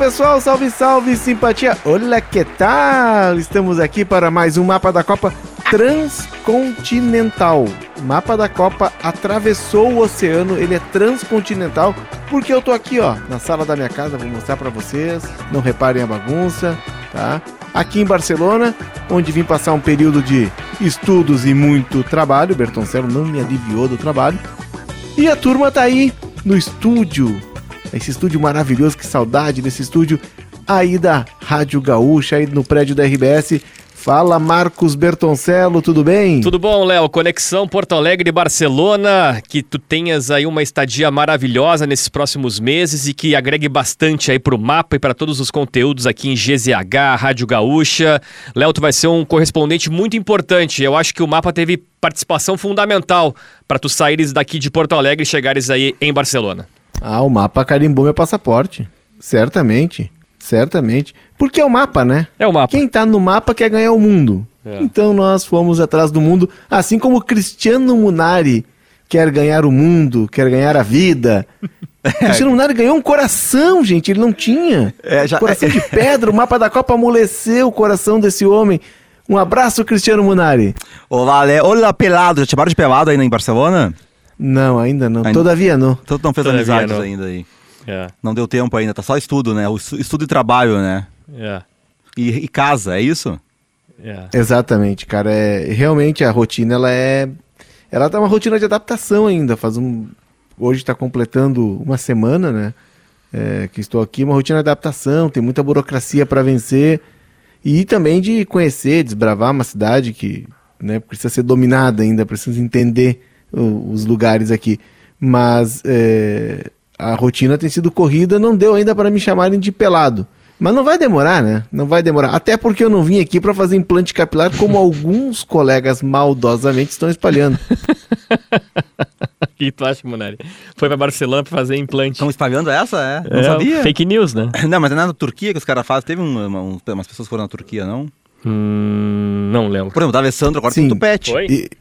Pessoal, salve, salve, simpatia! Olha que tal! Estamos aqui para mais um mapa da Copa transcontinental. O mapa da Copa atravessou o oceano, ele é transcontinental, porque eu tô aqui, ó, na sala da minha casa, vou mostrar para vocês. Não reparem a bagunça, tá? Aqui em Barcelona, onde vim passar um período de estudos e muito trabalho. Bertoncello não me aliviou do trabalho. E a turma tá aí no estúdio. Esse estúdio maravilhoso, que saudade desse estúdio aí da Rádio Gaúcha, aí no prédio da RBS. Fala Marcos Bertoncello, tudo bem? Tudo bom, Léo? Conexão Porto Alegre Barcelona, que tu tenhas aí uma estadia maravilhosa nesses próximos meses e que agregue bastante aí pro mapa e para todos os conteúdos aqui em GZH, Rádio Gaúcha. Léo, tu vai ser um correspondente muito importante. Eu acho que o mapa teve participação fundamental para tu saíres daqui de Porto Alegre e chegares aí em Barcelona. Ah, o mapa carimbou meu passaporte. Certamente. Certamente. Porque é o mapa, né? É o mapa. Quem tá no mapa quer ganhar o mundo. É. Então nós fomos atrás do mundo, assim como Cristiano Munari quer ganhar o mundo, quer ganhar a vida. Cristiano Munari ganhou um coração, gente, ele não tinha. É, já... Coração de pedra, o mapa da Copa amoleceu o coração desse homem. Um abraço, Cristiano Munari. Ô, Vale, olha pelado, já te chamaram de pelado aí em Barcelona? Não, ainda não. Ainda... Todavia não. Todo não fez Todavia amizades não. ainda aí. É. Não deu tempo ainda, tá só estudo, né? Estudo e trabalho, né? É. E, e casa, é isso? É. Exatamente, cara. É, realmente a rotina, ela é. Ela tá uma rotina de adaptação ainda. Faz um. Hoje está completando uma semana, né? É, que estou aqui, uma rotina de adaptação, tem muita burocracia para vencer. E também de conhecer, desbravar uma cidade que né, precisa ser dominada ainda, precisa entender os lugares aqui. Mas é, a rotina tem sido corrida, não deu ainda para me chamarem de pelado. Mas não vai demorar, né? Não vai demorar. Até porque eu não vim aqui para fazer implante capilar, como alguns colegas maldosamente estão espalhando. O que tu acha, Munari? Foi para Barcelona para fazer implante. Estão espalhando essa? É? Não é, sabia. Fake news, né? Não, mas é na Turquia que os caras fazem. Teve uma, uma, umas pessoas que foram na Turquia, não? Hum, não lembro. Por exemplo, o Alessandro agora Sim. tem tupete.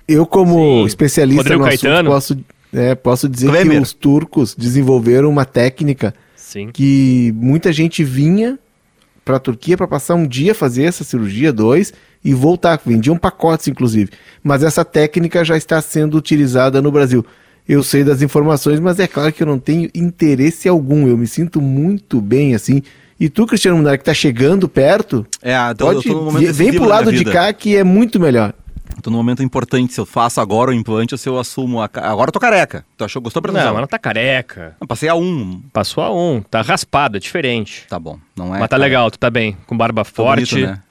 Eu, como Sim. especialista Rodrigo no Caetano. assunto, posso é, posso dizer Klemer. que os turcos desenvolveram uma técnica Sim. que muita gente vinha para a Turquia para passar um dia fazer essa cirurgia, dois, e voltar. Vendiam pacotes, inclusive. Mas essa técnica já está sendo utilizada no Brasil. Eu sei das informações, mas é claro que eu não tenho interesse algum. Eu me sinto muito bem assim. E tu, Cristiano Munari, que está chegando perto, é, então pode, eu tô vem pro lado de cá que é muito melhor. Tô num momento importante, se eu faço agora o implante ou se eu assumo a... Agora eu tô careca. Tu achou, gostou pra Não, mas não tá careca. Não, passei a um. Passou a um, tá raspado, é diferente. Tá bom, não é... Mas tá legal, tu tá bem, com barba forte, bonito, né?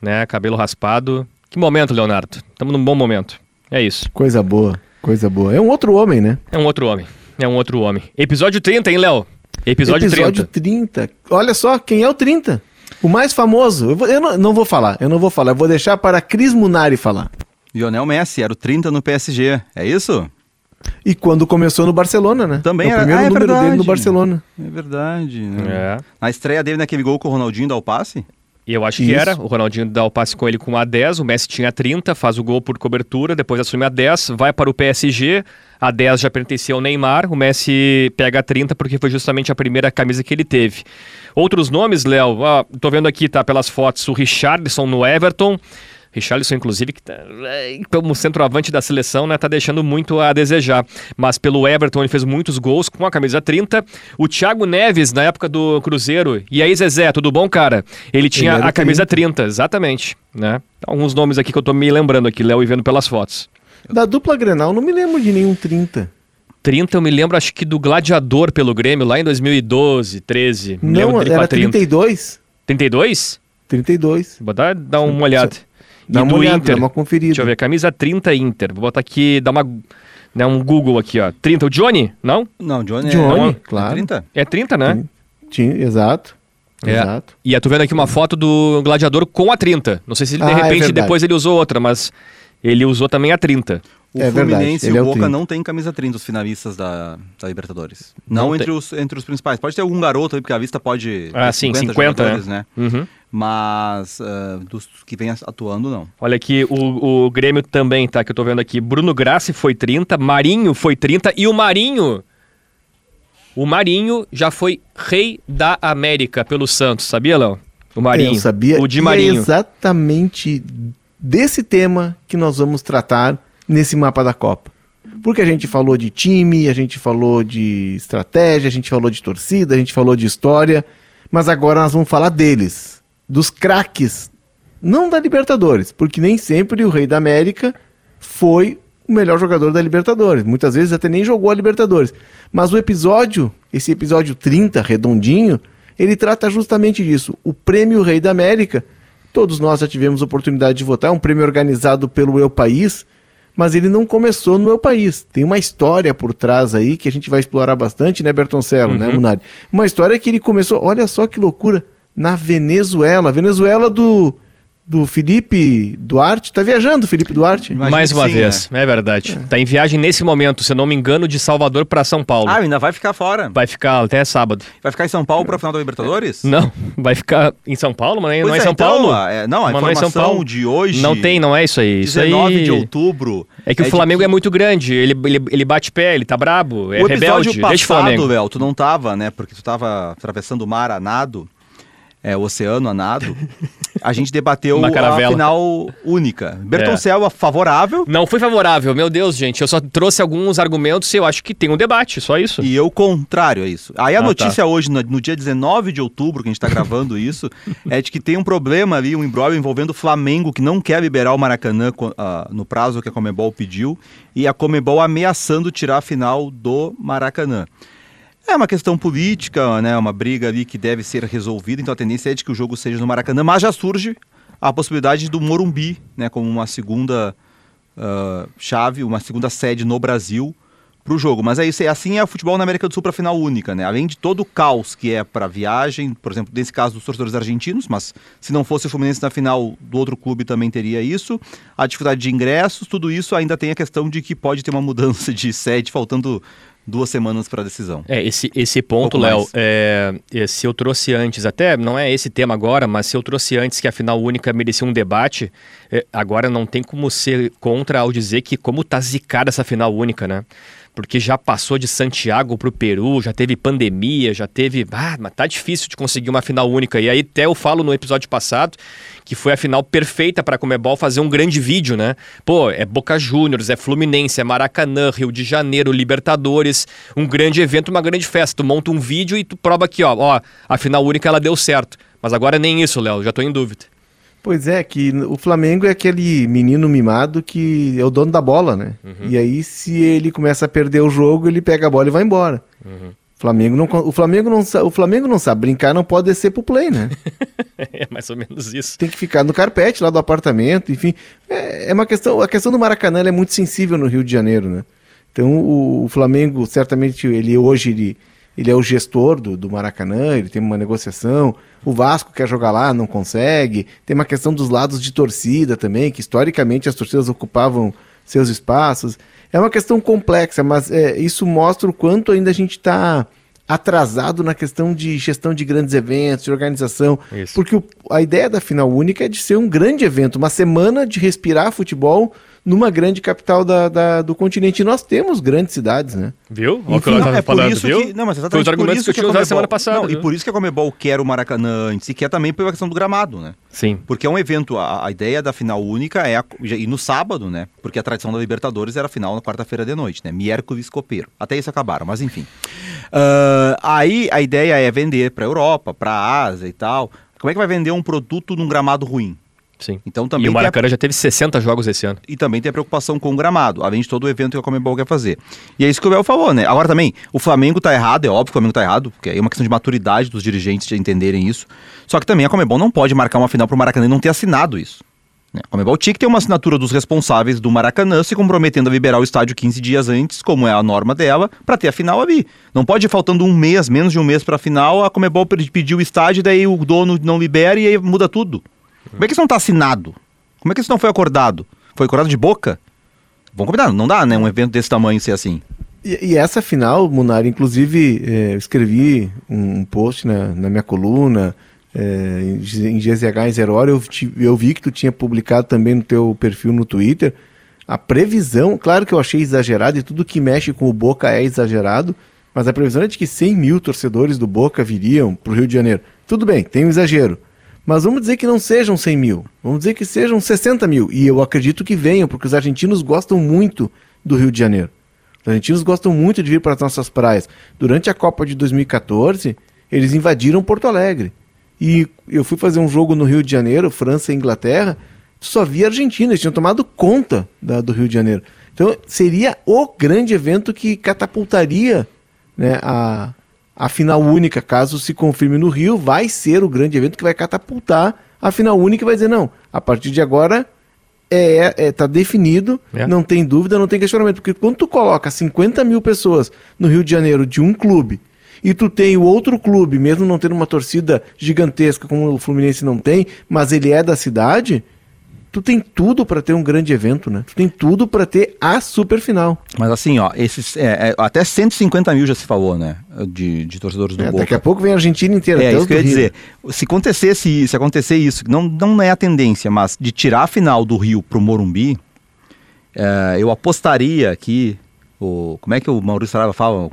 né? Cabelo raspado. Que momento, Leonardo. Estamos num bom momento. É isso. Coisa boa, coisa boa. É um outro homem, né? É um outro homem. É um outro homem. Episódio 30, hein, Léo? Episódio, Episódio 30. 30. Olha só, quem é o 30? O mais famoso. Eu, vou, eu não, não, vou falar, eu não vou falar. Eu vou deixar para Cris Munari falar. Lionel Messi, era o 30 no PSG, é isso? E quando começou no Barcelona, né? Também é o primeiro ah, é número verdade. dele no Barcelona. É verdade. Né? É. Na estreia dele naquele gol com o Ronaldinho dá o passe? E eu acho Isso. que era. O Ronaldinho dá o passe com ele com a 10, o Messi tinha 30, faz o gol por cobertura, depois assume a 10, vai para o PSG, a 10 já pertencia ao Neymar, o Messi pega a 30 porque foi justamente a primeira camisa que ele teve. Outros nomes, Léo, ah, tô vendo aqui, tá, pelas fotos, o Richardson no Everton, Richarlison, inclusive, que tá, como centroavante da seleção, né, tá deixando muito a desejar. Mas pelo Everton ele fez muitos gols com a camisa 30. O Thiago Neves, na época do Cruzeiro. E aí, Zezé, tudo bom, cara? Ele tinha ele a camisa 30. 30, exatamente. Né? Alguns nomes aqui que eu tô me lembrando aqui, Léo, e vendo pelas fotos. Da dupla Grenal, não me lembro de nenhum 30. 30 eu me lembro, acho que do Gladiador pelo Grêmio, lá em 2012, 13. não, era 32? 32? 32. Vou dar, dar uma olhada. Dá uma olhada, Inter. dá uma conferida. Deixa eu ver, camisa 30 Inter. Vou botar aqui, dar uma né, um Google aqui, ó. 30, o Johnny? Não? Não, Johnny, Johnny é, claro. É 30? É 30, né? Sim, exato. É. Exato. E eu tô vendo aqui uma foto do Gladiador com a 30. Não sei se ele, de ah, é repente é depois ele usou outra, mas ele usou também a 30. O é Fluminense e o é Boca não tem camisa 30, os finalistas da, da Libertadores. Não, não entre, os, entre os principais. Pode ter algum garoto aí, porque a vista pode. Ah, sim, 50, 50 né? né? Uhum. Mas uh, dos que vem atuando, não. Olha aqui, o, o Grêmio também, tá? Que eu tô vendo aqui. Bruno Grassi foi 30, Marinho foi 30 e o Marinho. O Marinho já foi rei da América pelo Santos, sabia, Léo? O Marinho. Eu sabia. O de Marinho. E é exatamente desse tema que nós vamos tratar nesse mapa da Copa. Porque a gente falou de time, a gente falou de estratégia, a gente falou de torcida, a gente falou de história, mas agora nós vamos falar deles, dos craques, não da Libertadores, porque nem sempre o Rei da América foi o melhor jogador da Libertadores. Muitas vezes até nem jogou a Libertadores. Mas o episódio, esse episódio 30, redondinho, ele trata justamente disso. O Prêmio Rei da América, todos nós já tivemos oportunidade de votar, é um prêmio organizado pelo Eu País, mas ele não começou no meu país. Tem uma história por trás aí que a gente vai explorar bastante, né, Bertoncello, né, uhum. né, Munari? Uma história que ele começou, olha só que loucura, na Venezuela. Venezuela do do Felipe Duarte. Tá viajando, Felipe Duarte? Imagina Mais uma sim, vez, né? é verdade. É. Tá em viagem nesse momento, se não me engano, de Salvador para São Paulo. Ah, ainda vai ficar fora. Vai ficar até sábado. Vai ficar em São Paulo para final da Libertadores? Não, vai ficar em São Paulo, mas não é, em São então, Paulo. É, não, a mas informação não é São Paulo. de hoje... Não tem, não é isso aí. 19 aí... de outubro... É que é o Flamengo que... é muito grande, ele, ele, ele bate pé, ele tá brabo, é o rebelde. Passado, Deixa o Flamengo. Léo, tu não tava, né, porque tu tava atravessando o mar a nado é, o oceano a nado, a gente debateu a final única. Bertoncel é. favorável. Não foi favorável, meu Deus, gente. Eu só trouxe alguns argumentos e eu acho que tem um debate, só isso. E eu contrário a isso. Aí a ah, tá. notícia tá. hoje, no, no, dia 19 de outubro, que a gente está gravando isso, é de que tem um problema ali, um embrólio envolvendo o Flamengo, que não quer liberar o Maracanã uh, no prazo que a Comebol pediu, e a Comebol ameaçando tirar a final do Maracanã. É uma questão política, né? Uma briga ali que deve ser resolvida, então a tendência é de que o jogo seja no Maracanã, mas já surge a possibilidade do Morumbi, né? Como uma segunda uh, chave, uma segunda sede no Brasil para o jogo. Mas é isso, assim é o futebol na América do Sul para final única, né? Além de todo o caos que é para viagem, por exemplo, nesse caso dos torcedores argentinos, mas se não fosse o Fluminense na final do outro clube também teria isso. A dificuldade de ingressos, tudo isso ainda tem a questão de que pode ter uma mudança de sede, faltando duas semanas para a decisão. É, esse, esse ponto, um Léo, é, é, se eu trouxe antes, até não é esse tema agora, mas se eu trouxe antes que a final única merecia um debate, é, agora não tem como ser contra ao dizer que como tá zicada essa final única, né? porque já passou de Santiago para o Peru, já teve pandemia, já teve. Ah, mas tá difícil de conseguir uma final única. E aí, até eu falo no episódio passado que foi a final perfeita para a Comebol fazer um grande vídeo, né? Pô, é Boca Juniors, é Fluminense, é Maracanã, Rio de Janeiro, Libertadores, um grande evento, uma grande festa. Tu monta um vídeo e tu prova aqui, ó, ó, a final única ela deu certo. Mas agora nem isso, Léo, já tô em dúvida. Pois é, que o Flamengo é aquele menino mimado que é o dono da bola, né? Uhum. E aí, se ele começa a perder o jogo, ele pega a bola e vai embora. Uhum. Flamengo não, o, Flamengo não, o Flamengo não sabe brincar, não pode descer pro play, né? é mais ou menos isso. Tem que ficar no carpete lá do apartamento, enfim. É, é uma questão. A questão do Maracanã é muito sensível no Rio de Janeiro, né? Então o, o Flamengo, certamente, ele hoje ele, ele é o gestor do, do Maracanã, ele tem uma negociação. O Vasco quer jogar lá, não consegue. Tem uma questão dos lados de torcida também, que historicamente as torcidas ocupavam seus espaços. É uma questão complexa, mas é, isso mostra o quanto ainda a gente está atrasado na questão de gestão de grandes eventos, de organização. Isso. Porque o, a ideia da final única é de ser um grande evento, uma semana de respirar futebol numa grande capital da, da, do continente. E nós temos grandes cidades, né? Viu? Olha o que eu estava é falando, viu? Que, não, mas exatamente Foi os argumentos que eu tinha usado semana passada. Não? E por isso que a Comebol quer o Maracanã antes, e quer também pela questão do gramado, né? Sim. Porque é um evento, a, a ideia da final única é, a, e no sábado, né? Porque a tradição da Libertadores era a final na quarta-feira de noite, né? Miércoles copeiro. Até isso acabaram, mas enfim. Uh, aí a ideia é vender para a Europa, para a Ásia e tal. Como é que vai vender um produto num gramado ruim? Sim. Então, também e o Maracanã a... já teve 60 jogos esse ano. E também tem a preocupação com o gramado, além de todo o evento que a Comembol quer fazer. E é isso que o Bel falou, né? Agora também, o Flamengo tá errado, é óbvio que o Flamengo tá errado, porque aí é uma questão de maturidade dos dirigentes de entenderem isso. Só que também a Comembol não pode marcar uma final pro Maracanã e não ter assinado isso. A Comebol tinha que ter uma assinatura dos responsáveis do Maracanã se comprometendo a liberar o estádio 15 dias antes, como é a norma dela, para ter a final ali. Não pode ir faltando um mês, menos de um mês para a final, a Comebol pedir o estádio, daí o dono não libera e aí muda tudo. Como é que isso não está assinado? Como é que isso não foi acordado? Foi acordado de boca? Vamos combinar, não dá, né? Um evento desse tamanho ser assim. E, e essa final, Munari, inclusive, é, eu escrevi um, post na, na minha coluna, é, em GZH em Zero Hora, eu, eu vi que tu tinha publicado também no teu perfil no Twitter, a previsão, claro que eu achei exagerado, e tudo que mexe com o Boca é exagerado, mas a previsão é de que 100 mil torcedores do Boca viriam para o Rio de Janeiro. Tudo bem, tem um exagero. Mas vamos dizer que não sejam 100 mil, vamos dizer que sejam 60 mil. E eu acredito que venham, porque os argentinos gostam muito do Rio de Janeiro. Os argentinos gostam muito de vir para as nossas praias. Durante a Copa de 2014, eles invadiram Porto Alegre. E eu fui fazer um jogo no Rio de Janeiro, França e Inglaterra, só via Argentina, eles tinham tomado conta da, do Rio de Janeiro. Então seria o grande evento que catapultaria né, a, a final única, caso se confirme no Rio, vai ser o grande evento que vai catapultar a final única e vai dizer, não, a partir de agora é, é, tá definido, é. não tem dúvida, não tem questionamento. Porque quando tu coloca 50 mil pessoas no Rio de Janeiro de um clube e tu tem o outro clube, mesmo não tendo uma torcida gigantesca como o Fluminense não tem, mas ele é da cidade, tu tem tudo para ter um grande evento, né? Tu tem tudo para ter a super final. Mas assim, ó, esses é, é, até 150 mil já se falou, né? De, de torcedores do é, Boca. Daqui a pouco vem a Argentina inteira. É isso que eu ia Rio. dizer. Se acontecesse, se acontecer isso, não, não é a tendência, mas de tirar a final do Rio pro Morumbi, é, eu apostaria que o, como é que o Maurício Saraiva fala?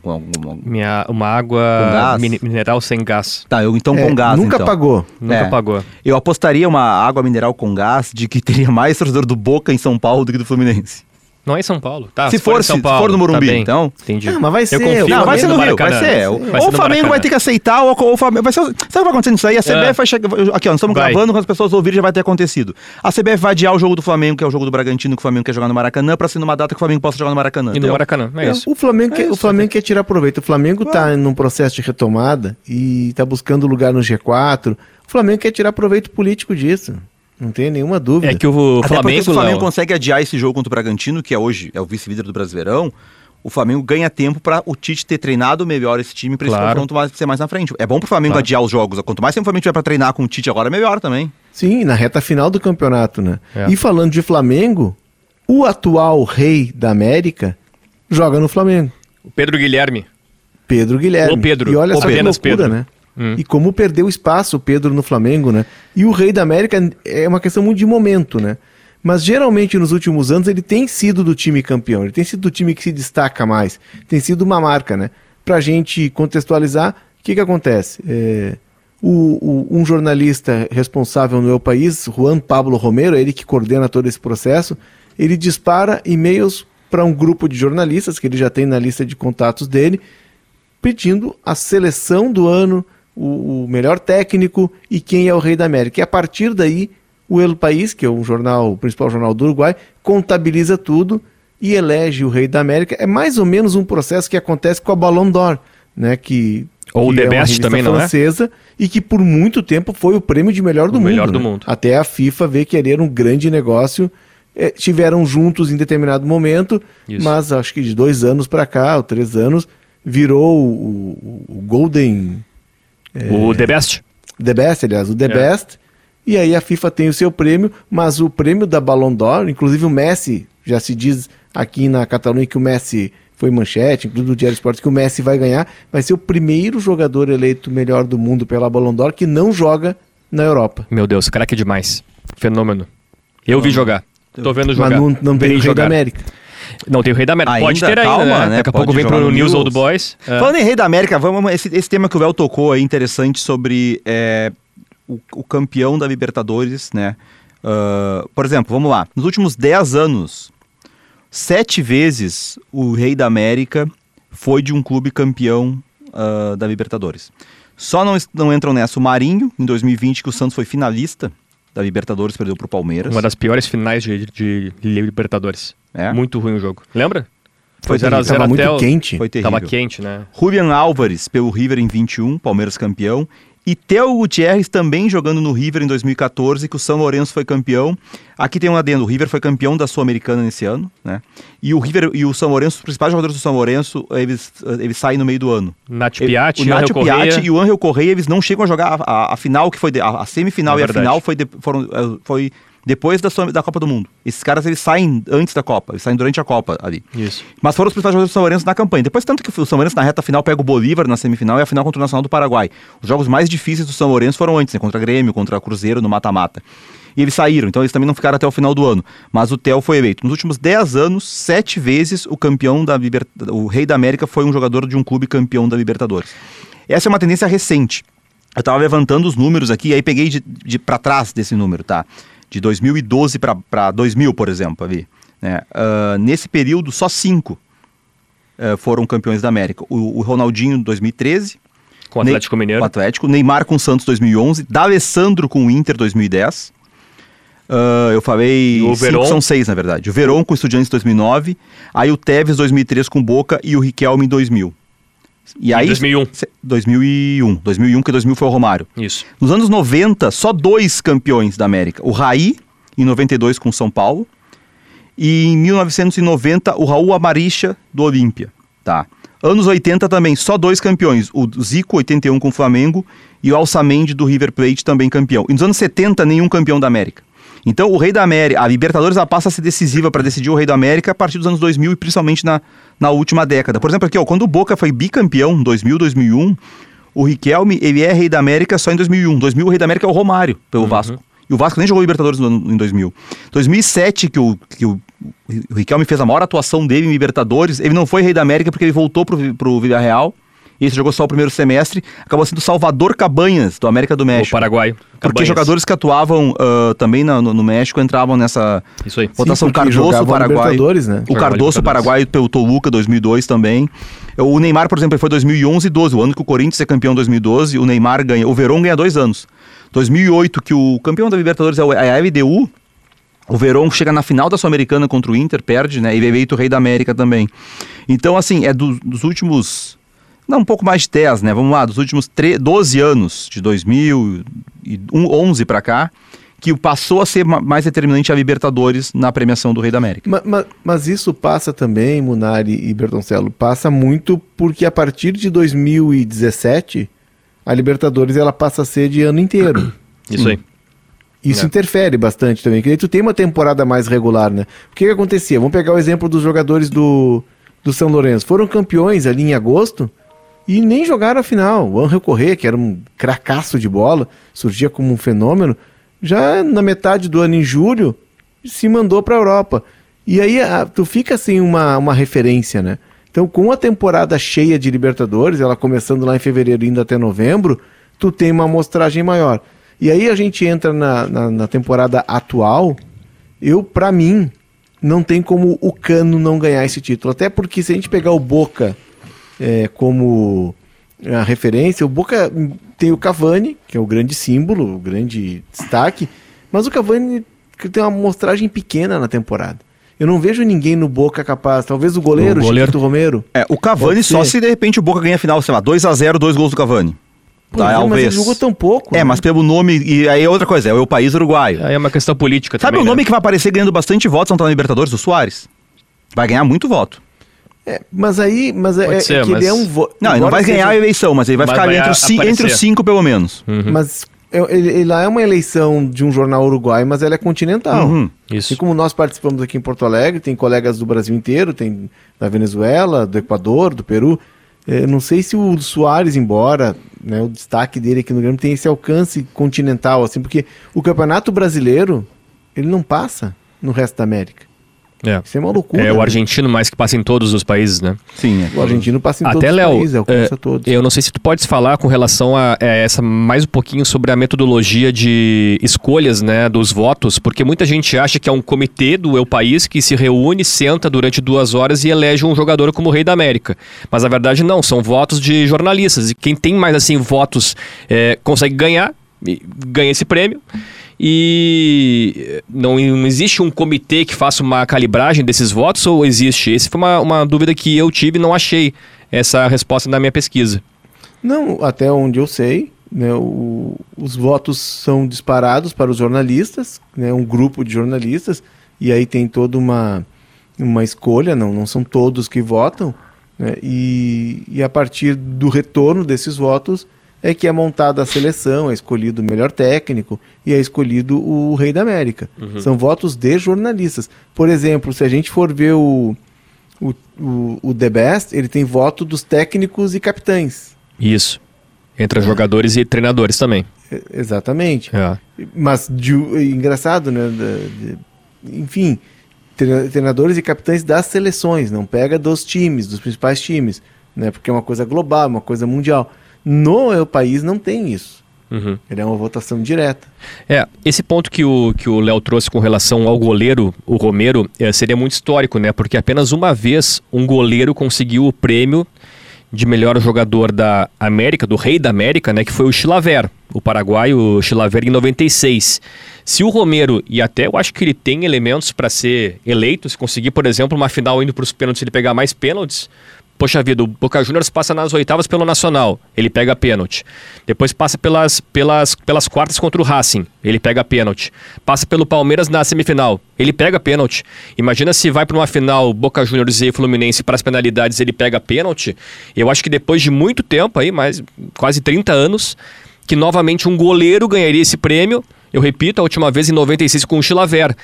Minha, uma água mineral sem gás. Tá, eu então é, com gás. Nunca então. pagou. Nunca é. pagou. Eu apostaria uma água mineral com gás de que teria mais torcedor do Boca em São Paulo do que do Fluminense. Não é em São Paulo. Tá, se, se for, São Paulo, se for no Morumbi, tá então. Entendi. Ah, mas vai ser. Eu confio, não, vai ser no Rio, vai ser. Vai ou o Flamengo vai ter que aceitar, ou, ou o Flamengo. Vai ser, sabe o que vai acontecer nisso aí? A CBF é. vai chegar. Aqui, ó, nós estamos vai. gravando, quando as pessoas ouvirem já vai ter acontecido. A CBF vai adiar o jogo do Flamengo, que é o jogo do Bragantino, que o Flamengo quer jogar no Maracanã, pra ser numa data que o Flamengo possa jogar no Maracanã. E no Maracanã, é, é isso. O Flamengo, é quer, isso, o Flamengo quer tirar proveito. O Flamengo tá num processo de retomada e tá buscando lugar no G4. O Flamengo quer tirar proveito político disso. Não tem nenhuma dúvida. É que o Até Flamengo, se o Flamengo consegue adiar esse jogo contra o Bragantino, que é hoje é o vice-líder do Brasileirão, o Flamengo ganha tempo para o Tite ter treinado melhor esse time para claro. esse confronto mais, ser mais na frente. É bom para o Flamengo claro. adiar os jogos. Quanto mais tempo o Flamengo tiver para treinar com o Tite agora, melhor também. Sim, na reta final do campeonato, né? É. E falando de Flamengo, o atual rei da América joga no Flamengo. O Pedro Guilherme. Pedro Guilherme. O Pedro. E olha o só que loucura, Pedro. né? Hum. E como perdeu espaço o Pedro no Flamengo, né? E o Rei da América é uma questão muito de momento, né? Mas geralmente nos últimos anos ele tem sido do time campeão, ele tem sido do time que se destaca mais, tem sido uma marca, né? Pra gente contextualizar, o que que acontece? É, o, o, um jornalista responsável no meu país, Juan Pablo Romero, ele que coordena todo esse processo, ele dispara e-mails para um grupo de jornalistas que ele já tem na lista de contatos dele, pedindo a seleção do ano, o, o, melhor técnico e quem é o rei da América. E a partir daí, o El País, que é o jornal, o principal jornal do Uruguai, contabiliza tudo e elege o rei da América. É mais ou menos um processo que acontece com a Ballon d'Or, né, que ou o The é Best também não é? e que por muito tempo foi o prêmio de melhor do o mundo. Melhor do né? mundo. Até a FIFA ver que era um grande negócio. É, tiveram juntos em determinado momento, Isso. mas acho que de dois anos para cá, ou três anos, virou o, o Golden é, o The Best. The Best, aliás, o The é. Best. E aí a FIFA tem o seu prêmio, mas o prêmio da Ballon d'Or, inclusive o Messi, já se diz aqui na Catalunha que o Messi foi manchete, inclusive do Diário Esporte, que o Messi vai ganhar, vai ser o primeiro jogador eleito melhor do mundo pela Ballon d'Or que não joga na Europa. Meu Deus, craque demais. Fenômeno. Eu vi jogar. Tô vendo jogar. Mas não, não tem o Rei da América. Não, tem o Rei da América. Ainda? Pode ter Calma, ainda, né? né? Daqui a pouco vem pro News Old Boys. É. Falando em Rei da América, vamos, esse, esse tema que o El tocou aí, interessante, sobre é, o, o, campeão da Libertadores, né? Uh, por exemplo, vamos lá. Nos últimos 10 anos, sete vezes o Rei da América foi de um clube campeão uh, da Libertadores. Só não, não entram nessa o Marinho, em 2020, que o Santos foi finalista da Libertadores, perdeu pro Palmeiras. Uma das piores finais de, de, Libertadores. É? Muito ruim o jogo. Lembra? Foi 0 a 0 até muito o... quente. Foi terrível. Tava quente, né? Julian Álvares pelo River em 21, Palmeiras campeão. E Theo Gutierrez também jogando no River em 2014, que o São Lourenço foi campeão. Aqui tem um adendo, o River foi campeão da Sul-Americana nesse ano, né? E o River e o São Lourenço, os principais jogadores do São Lourenço, eles, eles saem no meio do ano. Nath Piatti, o Nath Piatti e o Angel Correia, eles não chegam a jogar a, a, a final, que foi de, a, a, semifinal é e a final foi, de, foram, eh, foi depois da, da Copa do Mundo. Esses caras eles saem antes da Copa, eles saem durante a Copa ali. Isso. Mas foram os principais jogadores do São Lourenço na campanha. Depois, tanto que o São Lourenço na reta final pega o Bolívar na semifinal e a final contra o Nacional do Paraguai. Os jogos mais difíceis do São Lourenço foram antes, né? contra Grêmio, contra Cruzeiro no mata-mata. E eles saíram, então eles também não ficaram até o final do ano. Mas o Theo foi eleito. Nos últimos 10 anos, sete vezes o campeão da Libertadores, o Rei da América foi um jogador de um clube campeão da Libertadores. Essa é uma tendência recente. Eu estava levantando os números aqui, aí peguei de, de para trás desse número, tá? De 2012 para 2000, por exemplo, ali. Né? Uh, nesse período, só cinco uh, foram campeões da América. O, o Ronaldinho, 2013. Com o Atlético Ney, Mineiro. Com o Atlético. Neymar com o Santos, 2011. D'Alessandro com o Inter, 2010. Uh, ah, eu falei. o Verón. são seis, na verdade. O Verón com o Estudiantes 2009. Aí o Tevez 2003 com Boca e o Riquelme em 2000. E aí, 2001. 2001. 2001, que 2000 foi o Romário. Isso. Nos anos 90, só dois campeões da América. O Raí, em 92, com São Paulo. E em 1990, o Raul Amaricha, do Olímpia. Tá. Anos 80 também, só dois campeões. O Zico, 81, com o Flamengo. E o Alçamendi, do River Plate, também campeão. E nos anos 70, nenhum campeão da América. Então, o Rei da América, a Libertadores ela passa a ser decisiva para decidir o Rei da América a partir dos anos 2000 e principalmente na, na última década. Por exemplo, aqui, ó, quando o Boca foi bicampeão, 2000, 2001, o Riquelme, ele é Rei da América só em 2001. 2000, o Rei da América é o Romário, pelo uhum. Vasco. E o Vasco nem jogou Libertadores no, em 2000. 2007, que o, que o, o Riquelme fez a maior atuação dele em Libertadores, ele não foi Rei da América porque ele voltou pro, pro Villarreal. Real esse jogou só o primeiro semestre, acabou sendo Salvador Cabanhas, do América do México. O Paraguai. Porque jogadores que atuavam uh, também no, no, México entravam nessa Isso aí. votação. Sim, Cardoso, Paraguai. Né? O Cardoso, Paraguai, pelo Toluca, 2002 também. O Neymar, por exemplo, foi 2011 e 12, o ano que o Corinthians é campeão 2012, o Neymar ganha, o Verón ganha dois anos. 2008, que o campeão da Libertadores é a LDU, o Verón chega na final da Sul-Americana contra o Inter, perde, né? E é eleito o Rei da América também. Então, assim, é do, dos últimos não, um pouco mais de 10, né? Vamos lá, dos últimos 3, 12 anos, de 2011 para cá, que passou a ser mais determinante a Libertadores na premiação do Rei da América. Mas, mas, mas isso passa também, Munari e Bertoncello, passa muito porque a partir de 2017 a Libertadores ela passa a ser de ano inteiro. Isso aí. Isso é. interfere bastante também, porque aí tu tem uma temporada mais regular, né? O que, que acontecia? Vamos pegar o exemplo dos jogadores do, do São Lourenço. Foram campeões ali em agosto, e nem jogaram a final. O Angel Corrêa, que era um cracaço de bola, surgia como um fenômeno, já na metade do ano, em julho, se mandou para a Europa. E aí a, tu fica sem uma, uma referência, né? Então, com a temporada cheia de Libertadores, ela começando lá em fevereiro indo até novembro, tu tem uma amostragem maior. E aí a gente entra na, na, na temporada atual, eu, para mim, não tem como o Cano não ganhar esse título. Até porque se a gente pegar o Boca é, como a referência. O Boca tem o Cavani, que é o grande símbolo, o grande destaque, mas o Cavani tem uma amostragem pequena na temporada. Eu não vejo ninguém no Boca capaz. Talvez o goleiro, o goleiro. Chiquito Romero. É, o Cavani só se de repente o Boca ganha a final, sei lá, 2 a 0 dois gols do Cavani. tá, é, mas ele jogou tão pouco. É, né? mas pelo nome. E aí é outra coisa, é o país uruguaio. Aí é uma questão política Sabe também. Sabe o nome né? que vai aparecer ganhando bastante votos não tá na Libertadores? O Soares. Vai ganhar muito voto. É, mas aí, mas é, ser, é que mas... ele é um voto. Não, ele não vai ganhar seja... a eleição, mas ele vai mas ficar vai ali entre, os cinco, entre os cinco, pelo menos. Uhum. Mas ele, ele, lá é uma eleição de um jornal uruguai, mas ela é continental. Uhum. Isso. E como nós participamos aqui em Porto Alegre, tem colegas do Brasil inteiro, tem da Venezuela, do Equador, do Peru. Eu é, não sei se o Soares, embora né, o destaque dele aqui no Grêmio tem esse alcance continental, assim, porque o Campeonato Brasileiro ele não passa no resto da América. É. Isso é uma loucura. É o né? argentino mais que passa em todos os países, né? Sim, é. o argentino passa em Até todos Léo, os países, alcança é, todos. Eu não sei se tu podes falar com relação a é, essa mais um pouquinho sobre a metodologia de escolhas, né, dos votos, porque muita gente acha que é um comitê do Eu País que se reúne, senta durante duas horas e elege um jogador como rei da América. Mas na verdade não, são votos de jornalistas e quem tem mais assim votos é, consegue ganhar, ganha esse prêmio e não, não, existe um comitê que faça uma calibragem desses votos ou existe? Essa foi uma, uma dúvida que eu tive e não achei essa resposta na minha pesquisa. Não, até onde eu sei, né, o, os votos são disparados para os jornalistas, né, um grupo de jornalistas, e aí tem toda uma, uma escolha, não, não são todos que votam, né, e, e a partir do retorno desses votos é que é montada a seleção, é escolhido o melhor técnico e é escolhido o Rei da América. Uhum. São votos de jornalistas. Por exemplo, se a gente for ver o, o, o, o The Best, ele tem voto dos técnicos e capitães. Isso. Entre é. jogadores e treinadores também. É, exatamente. É. Mas de, engraçado, né? De, de, enfim, treinadores e capitães das seleções, não pega dos times, dos principais times, né? Porque é uma coisa global, uma coisa mundial. No país não tem isso. Uhum. Ele é uma votação direta. É, esse ponto que o que o Léo trouxe com relação ao goleiro, o Romero, é, seria muito histórico, né? Porque apenas uma vez um goleiro conseguiu o prêmio de melhor jogador da América, do Rei da América, né? Que foi o Chilaver, o paraguaio Chilaver em 96. Se o Romero, e até eu acho que ele tem elementos para ser eleito, se conseguir, por exemplo, uma final indo para os pênaltis, ele pegar mais pênaltis, Poxa vida, o Boca Juniors passa nas oitavas pelo Nacional, ele pega pênalti. Depois passa pelas, pelas, pelas quartas contra o Racing, ele pega pênalti. Passa pelo Palmeiras na semifinal, ele pega pênalti. Imagina se vai para uma final Boca Juniors e Fluminense para as penalidades, ele pega pênalti. Eu acho que depois de muito tempo aí, mais quase 30 anos, que novamente um goleiro ganharia esse prêmio. Eu repito, a última vez em 96 com o Chilaver.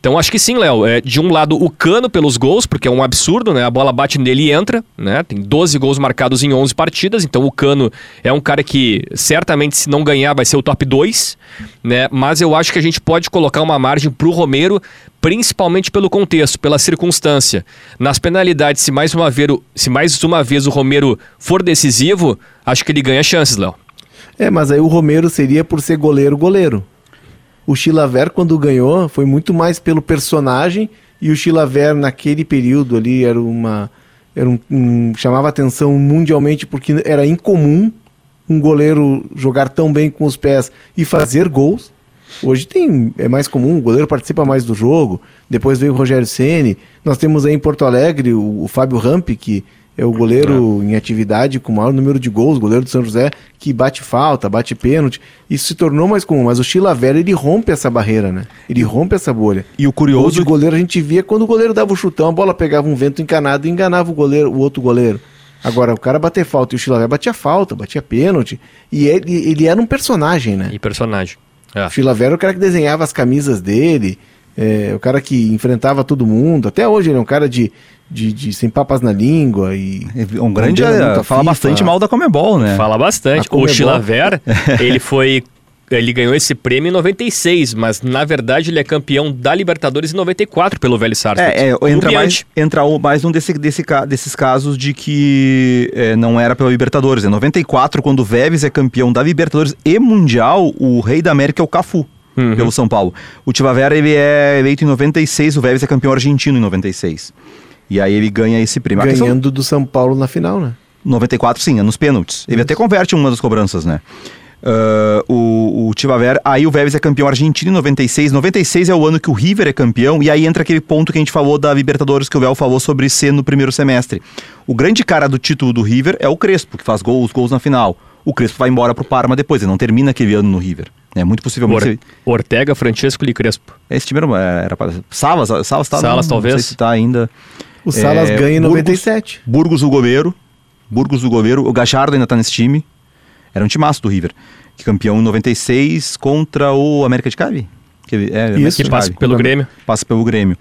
Então acho que sim, Léo. É, de um lado, o cano pelos gols, porque é um absurdo, né? A bola bate nele e entra, né? Tem 12 gols marcados em 11 partidas, então o cano é um cara que certamente, se não ganhar, vai ser o top 2, né? Mas eu acho que a gente pode colocar uma margem pro Romero, principalmente pelo contexto, pela circunstância. Nas penalidades, se mais uma vez, se mais uma vez o Romero for decisivo, acho que ele ganha chances, Léo. É, mas aí o Romero seria por ser goleiro-goleiro. O Chilaver, quando ganhou, foi muito mais pelo personagem e o Chilaver, naquele período ali, era uma. Era um, um, chamava atenção mundialmente porque era incomum um goleiro jogar tão bem com os pés e fazer gols. Hoje tem é mais comum, o goleiro participa mais do jogo. Depois veio o Rogério Ceni. Nós temos aí em Porto Alegre o, o Fábio Ramp, que é o goleiro é. em atividade com o maior número de gols, goleiro do São José, que bate falta, bate pênalti. Isso se tornou mais comum, mas o Chilavera, ele rompe essa barreira, né? Ele rompe essa bolha. E o curioso... de goleiro a gente via quando o goleiro dava o chutão, a bola pegava um vento encanado e enganava o goleiro, o outro goleiro. Agora, o cara bater falta e o Chilavera batia falta, batia pênalti. E ele, ele era um personagem, né? E personagem. É. O Chilavera era o cara que desenhava as camisas dele, é, o cara que enfrentava todo mundo. Até hoje ele é um cara de, de, de, sem papas na língua e é um grande é, fala FIFA. bastante mal da Comebol, né? Fala bastante. O Chilaver, ele foi ele ganhou esse prêmio em 96, mas na verdade ele é campeão da Libertadores em 94 pelo Velho Sarsfield. É, é entra, mais, entra mais um desse, desse, desses casos de que é, não era pela Libertadores. Em 94, quando o Vélez é campeão da Libertadores e Mundial, o rei da América é o Cafu. Uhum. Pelo São Paulo. O Tivavera ele é eleito em 96, o Vélez é campeão argentino em 96. E aí ele ganha esse prêmio. Ganhando questão... do São Paulo na final, né? 94, sim, é nos pênaltis. Ele até converte uma das cobranças, né? Uh, o, o Tivaver, aí o Vélez é campeão argentino em 96. 96 é o ano que o River é campeão, e aí entra aquele ponto que a gente falou da Libertadores que o Vel falou sobre ser no primeiro semestre. O grande cara do título do River é o Crespo, que faz gols, gols na final. O Crespo vai embora pro Parma depois, ele não termina aquele ano no River. É muito possivelmente. Or, Ortega, Francesco e Crespo. Esse time era, era. Salas, Salas, tá, Salas não, talvez. Não sei se tá ainda. O Salas é, ganha em 97. Burgos o goleiro. Burgos o goleiro. O Gajardo ainda tá nesse time. Era um timaço do River. Que campeão em 96 contra o América de Cali. Que, é, Isso, que passa pelo Grêmio. Passa pelo Grêmio.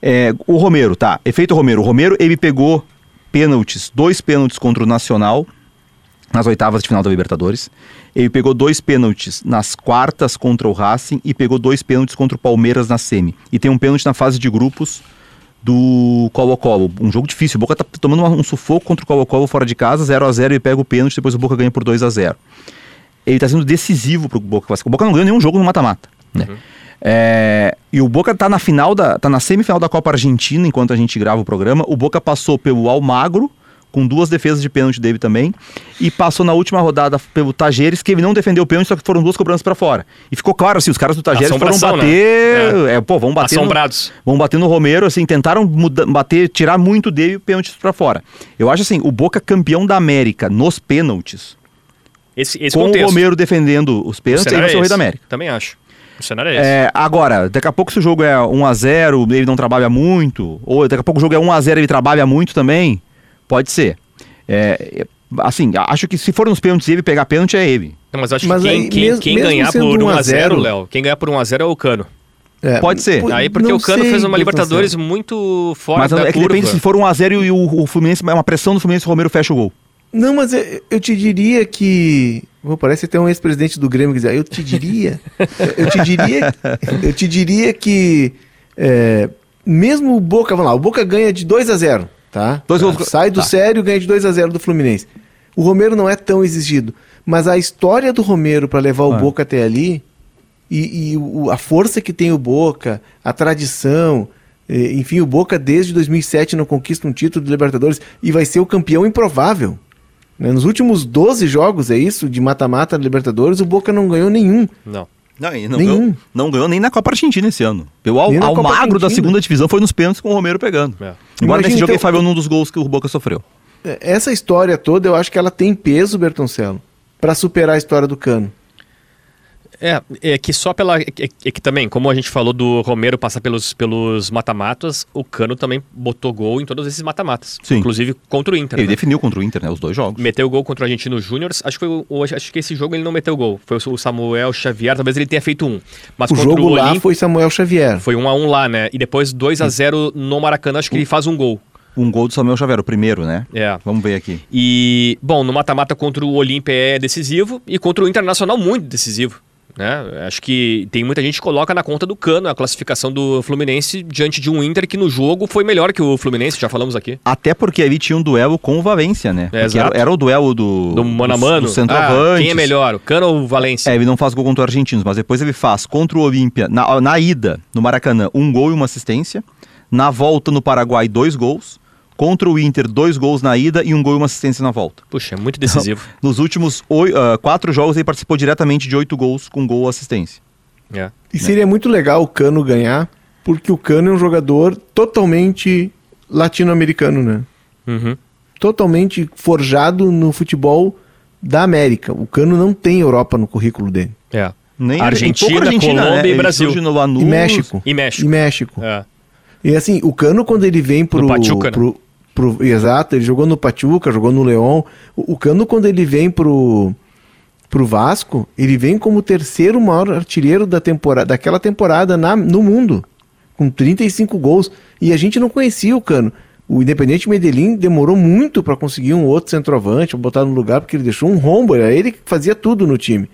É, o Romero, tá. Efeito Romero. O Romero, ele pegou pênaltis, dois pênaltis contra o Nacional nas oitavas de final da Libertadores. Ele pegou dois pênaltis nas quartas contra o Racing e pegou dois pênaltis contra o Palmeiras na semi. E tem um pênalti na fase de grupos do Colo-Colo. Um jogo difícil. O Boca tá tomando um sufoco contra o Colo-Colo fora de casa, 0 a 0 e pega o pênalti, depois o Boca ganha por 2 a 0 Ele tá sendo decisivo pro Boca. O Boca não ganha nenhum jogo no mata-mata. Né? Uhum. É, e o Boca tá na final da. tá na semifinal da Copa Argentina, enquanto a gente grava o programa. O Boca passou pelo Almagro, com duas defesas de pênalti dele também, e passou na última rodada pelo Tajeres, que ele não defendeu o pênalti, só que foram duas cobranças para fora. E ficou claro, assim, os caras do Tajeres foram né? bater, né? é. É, pô, vão bater Assombrados. No, vão bater no Romero, assim, tentaram muda, bater, tirar muito dele o pênalti para fora. Eu acho assim, o Boca campeão da América nos pênaltis, esse, esse com contexto. o Romero defendendo os pênaltis, ele vai ser o rei da América. Também acho. O cenário é esse. É, agora, daqui a pouco se o jogo é 1x0, ele não trabalha muito, ou daqui a pouco o jogo é 1x0 e ele trabalha muito também, pode ser. É, Assim, acho que se for nos pênaltis ele pegar pênalti é ele. Não, mas acho mas que quem, aí, quem, mesmo, quem mesmo ganhar por 1x0, Léo, quem ganhar por 1x0 é o Cano. É, Pode ser. Aí porque o Cano fez uma Libertadores muito fora mas, da é curva. depende se for 1x0 e o, o Fluminense, é uma pressão do Fluminense, o Romero fecha o gol. Não, mas eu, eu te diria que. Oh, parece até um ex-presidente do Grêmio que diz, eu te diria. eu te diria. Eu te diria que. É, mesmo o Boca, vamos lá, o Boca ganha de 2 a 0 tá? Dois gols... Sai do tá. sério ganha de 2 a 0 do Fluminense. O Romero não é tão exigido. Mas a história do Romero para levar o ah. Boca até ali, e, e o, a força que tem o Boca, a tradição, enfim, o Boca desde 2007 não conquista um título de Libertadores e vai ser o campeão improvável. Né? Nos últimos 12 jogos, é isso, de mata-mata Libertadores, o Boca não ganhou nenhum. Não. Não, não, ganhou, não ganhou nem na Copa Argentina esse ano. Pelo ao, ao magro Argentina. da segunda divisão foi nos pênaltis com o Romero pegando. É. Embora nesse jogo então, ele falhou num dos gols que o Boca sofreu. É, essa história toda, eu acho que ela tem peso, Bertoncello, para superar a história do Cano. É, é que só pela. É, é, que também, como a gente falou do Romero passar pelos, pelos mata-matas, o Cano também botou gol em todos esses mata-matas. Inclusive contra o Inter. Ele né? definiu contra o Inter, né? Os dois jogos. Meteu gol contra o Argentino Júnior. Acho que foi acho que esse jogo ele não meteu gol. Foi o Samuel Xavier, talvez ele tenha feito um. Mas o jogo o lá foi Samuel Xavier. Foi um a um lá, né? E depois 2 a 0 no Maracanã, acho que ele faz um gol. Um gol do Samuel Xavier, o primeiro, né? É. Vamos ver aqui. E, bom, no mata-mata contra o Olímpia é decisivo e contra o Internacional muito decisivo. Né? Acho que tem muita gente que coloca na conta do cano a classificação do Fluminense diante de um Inter que no jogo foi melhor que o Fluminense, já falamos aqui. Até porque ali tinha um duelo com o Valência, né? É, era, era, o duelo do, do mano a mano. Do centroavante. Ah, quem é melhor, o Cano ou o Valência? É, ele não faz gol contra o Argentinos, mas depois ele faz contra o Olímpia, na, na ida, no Maracanã, um gol e uma assistência. Na volta no Paraguai, dois gols. Contra o Inter, dois gols na ida e um gol e uma assistência na volta. Puxa, é muito decisivo. Então, nos últimos oi, uh, quatro jogos, ele participou diretamente de oito gols com gol e assistência. É. E seria muito legal o Cano ganhar, porque o Cano é um jogador totalmente latino-americano, né? Uhum. Totalmente forjado no futebol da América. O Cano não tem Europa no currículo dele. É. Nem Argentina, Argentina Colômbia né? e Brasil. Lanús, e México. E México. E México. É. E assim, o Cano, quando ele vem pro. No Pachuca, pro, né? Pro, exato, ele jogou no Pachuca, jogou no Leão. O, Cano, quando ele vem pro, pro Vasco, ele vem como o terceiro maior artilheiro da temporada, daquela temporada na, no mundo, com 35 gols. E a gente não conhecia o Cano. O Independente Medellín demorou muito para conseguir um outro centroavante, botar no lugar, porque ele deixou um rombo, era ele que fazia tudo no time.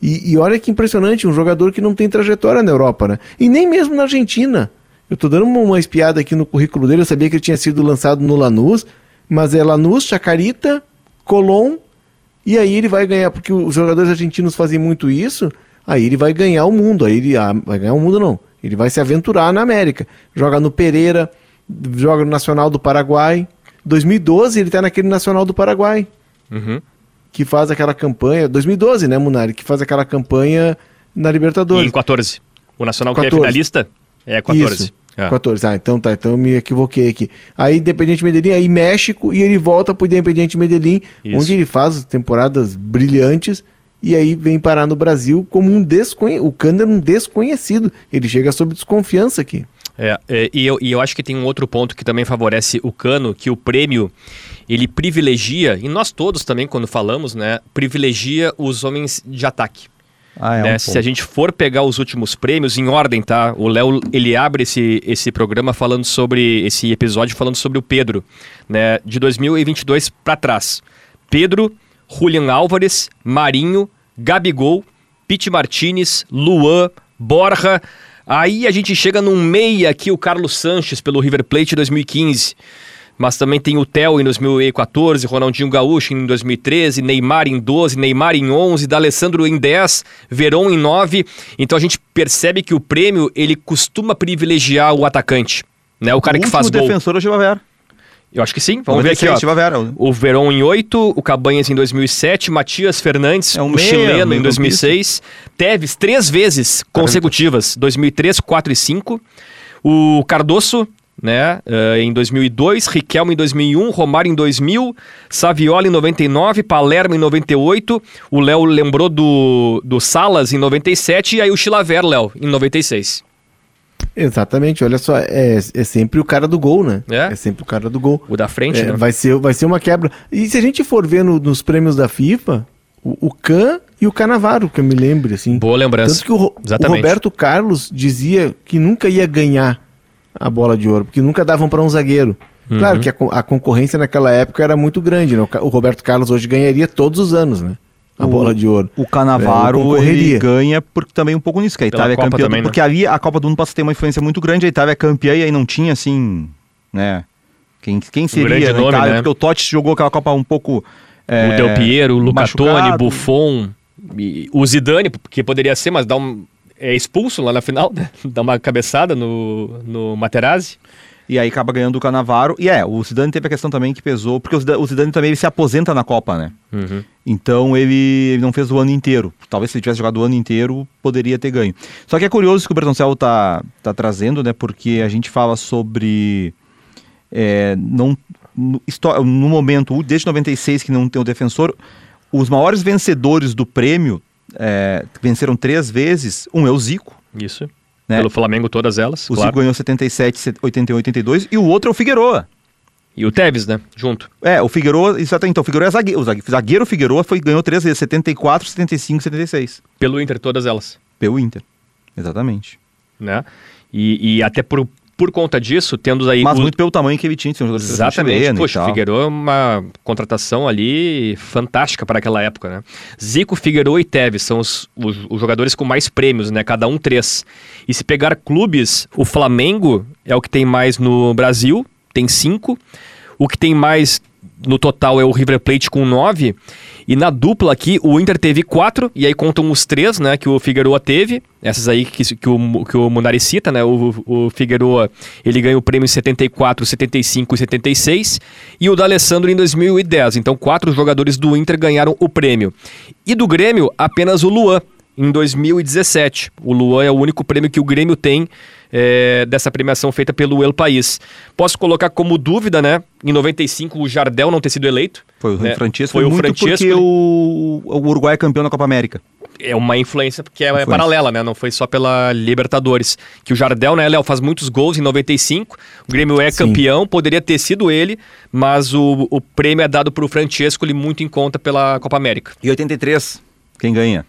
E, e olha que impressionante, um jogador que não tem trajetória na Europa, né? E nem mesmo na Argentina. Eu tô dando uma, espiada aqui no currículo dele, eu sabia que ele tinha sido lançado no Lanús, mas é Lanús, Chacarita, Colón, e aí ele vai ganhar, porque os jogadores argentinos fazem muito isso, aí ele vai ganhar o mundo, aí ele ah, vai ganhar o mundo não, ele vai se aventurar na América. Joga no Pereira, joga no Nacional do Paraguai. 2012 ele tá naquele Nacional do Paraguai. Uhum. Que faz aquela campanha, 2012, né, Munari? Que faz aquela campanha na Libertadores. E em 14. O Nacional 14. que é finalista é 14. Isso. É. 14. Ah, então tá, então eu me equivoquei aqui. Aí Independiente Medellín, aí México, e ele volta pro Independiente Medellín, Isso. onde ele faz temporadas brilhantes, e aí vem parar no Brasil como um desconhecido. O Cano um desconhecido. Ele chega sob desconfiança aqui. É, é, e, eu, e eu acho que tem um outro ponto que também favorece o Cano, que o prêmio ele privilegia, e nós todos também, quando falamos, né, privilegia os homens de ataque. Ah, é né? um Se a gente for pegar os últimos prêmios em ordem, tá? O Léo ele abre esse, esse programa falando sobre esse episódio falando sobre o Pedro, né? De 2022 para trás. Pedro, Julian Álvares, Marinho, Gabigol, Pete Martinez, Luan, Borja. Aí a gente chega num meia aqui o Carlos Sanches pelo River Plate 2015 mas também tem o Theo em 2014, Ronaldinho Gaúcho em 2013, Neymar em 12, Neymar em 11, D'Alessandro em 10, Verón em 9. Então a gente percebe que o prêmio ele costuma privilegiar o atacante, né? O cara o que faz gol. O defensor é o Givaver. Eu acho que sim. Vamos, Vamos ver aqui, ó. Chivavera. O Verón em 8, o Cabanhas em 2007, Matias Fernandes, é um o meia, chileno em 2006, Teves três vezes consecutivas, 2003, 4 e 5. O Cardoso né? Uh, em 2002, Riquelme em 2001, Romário em 2000, Saviola em 99, Palermo em 98, o Léo lembrou do, do Salas em 97 e aí o Chilaver, Léo, em 96. Exatamente, olha só, é, é sempre o cara do gol, né? É. é sempre o cara do gol. O da frente, É, né? vai, ser, vai ser uma quebra. E se a gente for ver no- nos prêmios da FIFA, o, o Can e o Canavaro, que eu me lembre, assim. Boa lembrança. Tanto que o, o. Roberto Carlos dizia que nunca ia ganhar a bola de ouro, porque nunca davam para um zagueiro. Uhum. Claro que a, a concorrência naquela época era muito grande, né? O, o Roberto Carlos hoje ganharia todos os anos, né? A O- bola de ouro. O Canavaro É, ele ganha porque também um pouco nisso, que a Pela Itália é Copa campeã. também, né? Porque ali a Copa do Mundo passa a ter uma influência muito grande, a Itália é campeã e aí não tinha assim, né? Quem, quem seria nome, Itália? né? Porque o Totti jogou aquela Copa um pouco. é, o Del Piero, o Luca Toni. Buffon, e o Zidane, que poderia ser, mas dá um, é expulso lá na final, né? dá uma cabeçada no, no Materazzi. E aí acaba ganhando o Canavaro. E é, o Zidane teve a questão também que pesou, porque o Zidane, também ele se aposenta na Copa, né? Uhum. Então ele, ele não fez o ano inteiro. Talvez se ele tivesse jogado o ano inteiro, poderia ter ganho. Só que é curioso que o Bertoncello tá, tá trazendo, né? Porque a gente fala sobre. é, não, no, no momento, desde 96 que não tem o defensor, os maiores vencedores do prêmio é, venceram três vezes. Um é o Zico, Isso. né? Pelo Flamengo, todas elas, O claro. Zico ganhou 77, 81, 82. E o outro é o Figueroa. E o Tevez, né? Junto. É, o Figueroa, exatamente. Então, o Figueroa é zagueiro. O zague- zagueiro Figueroa foi, ganhou três vezes: 74, 75 76. Pelo Inter, todas elas. Pelo Inter. Exatamente. Né? E, e até por, por conta disso, tendo aí. Mas o- muito pelo tamanho que ele tinha, tinha um jogador Exatamente. Poxa, o. Figueiredo é uma contratação ali fantástica para aquela época, né? Zico, Figueiredo e Tevez são os, os, os jogadores com mais prêmios, né? Cada um três. E se pegar clubes, o Flamengo é o que tem mais no Brasil, tem cinco. O que tem mais no total é o River Plate com nove. E na dupla aqui, o Inter teve quatro, e aí contam os três, né, que o Figueroa teve. Essas aí que, que, o, que o Munari cita, né? O, o Figueroa, ele ganha o prêmio em 74, 75 e 76. E o D'Alessandro em 2010. Então, quatro jogadores do Inter ganharam o prêmio. E do Grêmio, apenas o Luan, em 2017. O Luan é o único prêmio que o Grêmio tem é, dessa premiação feita pelo El País. Posso colocar como dúvida, né? Em 95 o Jardel não ter sido eleito. Foi o né? Francesco, Foi o Francesco, porque ele- o, o Uruguai é campeão da Copa América. É uma influência que é, Influência. paralela, né? Não foi só pela Libertadores. Que o Jardel, né, Léo, faz muitos gols em 95. O Grêmio é Sim. campeão, poderia ter sido ele, mas o, o prêmio é dado pro Francesco, ele muito em conta pela Copa América. E 83, quem ganha?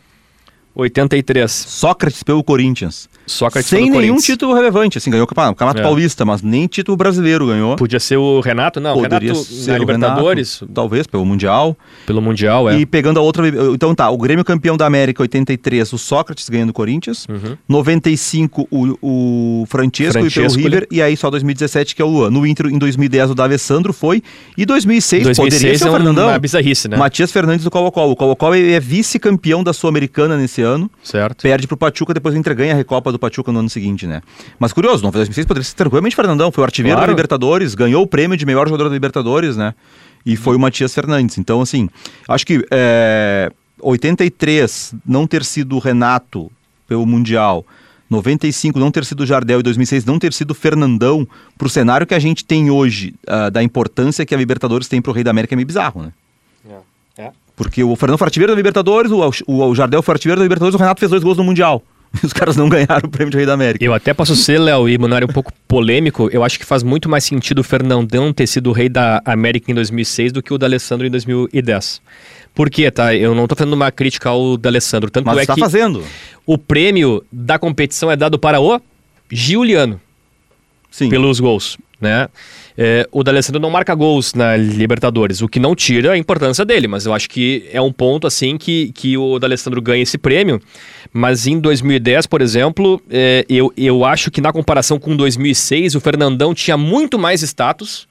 83. Sócrates pelo Corinthians. Sócrates Sem pelo nenhum título relevante. Assim, ganhou o Campeonato, o É. Paulista, mas nem título brasileiro ganhou. Podia ser o Renato, não. o Poderia Renato ser na o Libertadores, Renato, talvez, pelo Mundial. pelo Mundial, é. E pegando a outra. Então tá, o Grêmio campeão da América 83, o Sócrates ganhando o Corinthians. Uhum. 95, o, o Francesco, e pelo Francesco, River. E aí só 2017 que é o Luan. No Inter, em 2010, o D'Alessandro foi. E 2006, 2006 poderia ser é o Fernandão. uma bizarrice, né? Matias Fernandes do Colo-Colo. O Colo-Colo ele é vice-campeão da Sul-Americana nesse ano. Certo. Perde pro Pachuca, depois o Inter ganha a Recopa do Pachuca no ano seguinte, né? Mas curioso, não foi 2006, poderia ser tranquilamente Fernandão. Foi o artilheiro Claro. da Libertadores, ganhou o prêmio de melhor jogador da Libertadores, né? E foi o Matias Fernandes. Então, assim, acho que é, 83 não ter sido o Renato pelo Mundial, 95 não ter sido o Jardel e 2006 não ter sido o Fernandão, pro cenário que a gente tem hoje, ah, da importância que a Libertadores tem pro Rei da América, é meio bizarro, né? É. Porque o Fernando foi artilheiro da Libertadores, o, o, o Jardel foi artilheiro da Libertadores, o Renato fez dois gols no Mundial. E os caras não ganharam o prêmio de Rei da América. Eu até posso ser, Léo, e Manoel, um pouco polêmico. Eu acho que faz muito mais sentido o Fernandão ter sido o rei da América em 2006 do que o D'Alessandro em 2010. Por quê, tá? Eu não tô fazendo uma crítica ao D'Alessandro. Tanto Mas é está que fazendo. o prêmio da competição é dado para o Giuliano, Sim. pelos gols, né? É, o D'Alessandro não marca gols na Libertadores, o que não tira a importância dele, mas eu acho que é um ponto assim que, que o D'Alessandro ganha esse prêmio. Mas em 2010, por exemplo, é, eu, eu acho que na comparação com 2006, o Fernandão tinha muito mais status,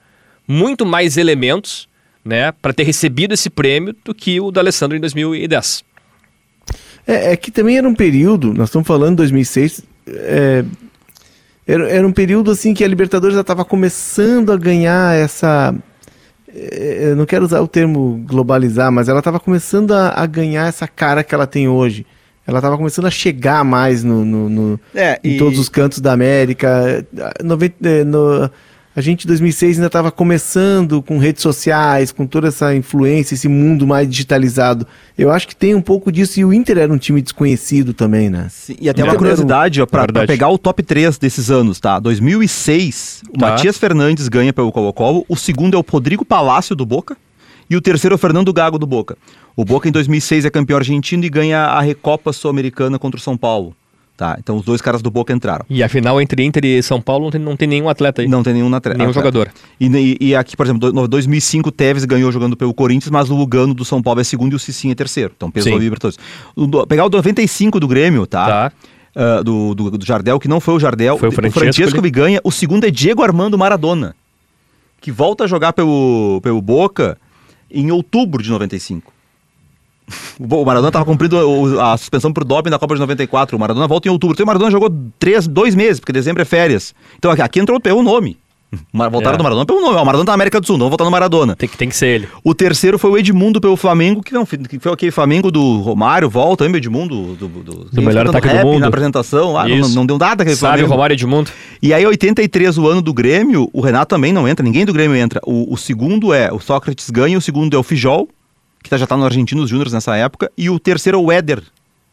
muito mais elementos, né, para ter recebido esse prêmio do que o D'Alessandro em 2010. É, é que também era um período, nós estamos falando de 2006, é, era, era um período assim que a Libertadores já estava começando a ganhar essa. Eu não quero usar o termo globalizar, mas ela estava começando a, a ganhar essa cara que ela tem hoje. Ela estava começando a chegar mais no, no- no- É, em e- todos os cantos da América. 90, eh, no- a gente em 2006 ainda estava começando com redes sociais, com toda essa influência, esse mundo mais digitalizado. Eu acho que tem um pouco disso e o Inter era um time desconhecido também, né? Sim, e até uma curiosidade, pra, pra, pegar o top 3 desses anos, tá? 2006, o tá. Matias Fernandes ganha pelo Colo-Colo, o segundo é o Rodrigo Palácio do Boca e o terceiro é o Fernando Gago do Boca. O Boca em 2006 é campeão argentino e ganha a Recopa Sul-Americana contra o São Paulo. Tá, então os dois caras do Boca entraram. E a final entre Inter e São Paulo não tem, não tem nenhum atleta aí. Não tem nenhum atleta. Nenhum jogador. E, e, aqui, por exemplo, no 2005 o Tevez ganhou jogando pelo Corinthians, mas o Lugano do São Paulo é segundo e o Cicinho é terceiro. Então pesou a Libertadores. O, pegar o 95 do Grêmio, tá? Tá. Uh, do, do, do, Jardel, que não foi o Jardel. Foi o Francesco. O Francesco ele... ganha. O segundo é Diego Armando Maradona, que volta a jogar pelo, pelo Boca em outubro de 95. O Maradona estava cumprindo a suspensão por doping da Copa de 94. O Maradona volta em outubro. Então o Maradona jogou três, dois meses, porque dezembro é férias. Então aqui entrou pelo nome. Voltaram é. do Maradona pelo nome. O Maradona tá na América do Sul, não voltar no Maradona. Tem que, tem que ser ele. O terceiro foi o Edmundo pelo Flamengo, que não que foi aquele Flamengo do Romário, volta, lembra Edmundo? Do, do, do, do melhor ataque do mundo. Na apresentação, ah, não, não, deu nada aquele Sabe Flamengo. o Romário Edmundo. E aí, 83, o ano do Grêmio, o Renato também não entra, ninguém do Grêmio entra. O, o segundo é o Sócrates ganha, o segundo é o Fijol, que tá, já está no Argentinos Júnior nessa época, e o terceiro é o Éder,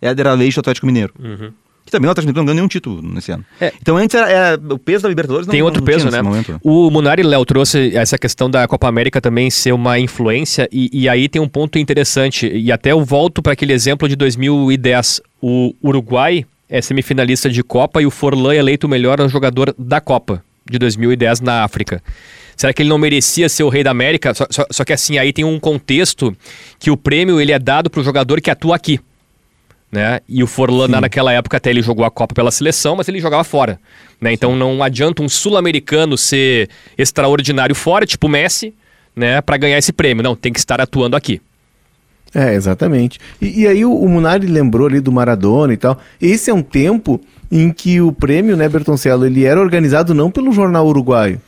Éder Aleixo, do Atlético Mineiro. Uhum. Que também o Atlético Mineiro não ganhou nenhum título nesse ano. É. Então antes era, era, o peso da Libertadores não Tem outro não peso, né? Momento. O Munari Léo trouxe essa questão da Copa América também ser uma influência, e, e aí tem um ponto interessante, e até eu volto para aquele exemplo de 2010. O Uruguai é semifinalista de Copa e o Forlan é eleito o melhor jogador da Copa de 2010 na África. Será que ele não merecia ser o rei da América? Só, só, só que assim, aí tem um contexto que o prêmio ele é dado para o jogador que atua aqui. Né? E o Forlan, Sim. naquela época, até ele jogou a Copa pela seleção, mas ele jogava fora. Né? Então não adianta um sul-americano ser extraordinário fora, tipo Messi, né, para ganhar esse prêmio. Não, tem que estar atuando aqui. É, exatamente. E, e aí o, o, Munari lembrou ali do Maradona e tal. Esse é um tempo em que o prêmio, né, Bertoncello, ele era organizado não pelo jornal uruguaio,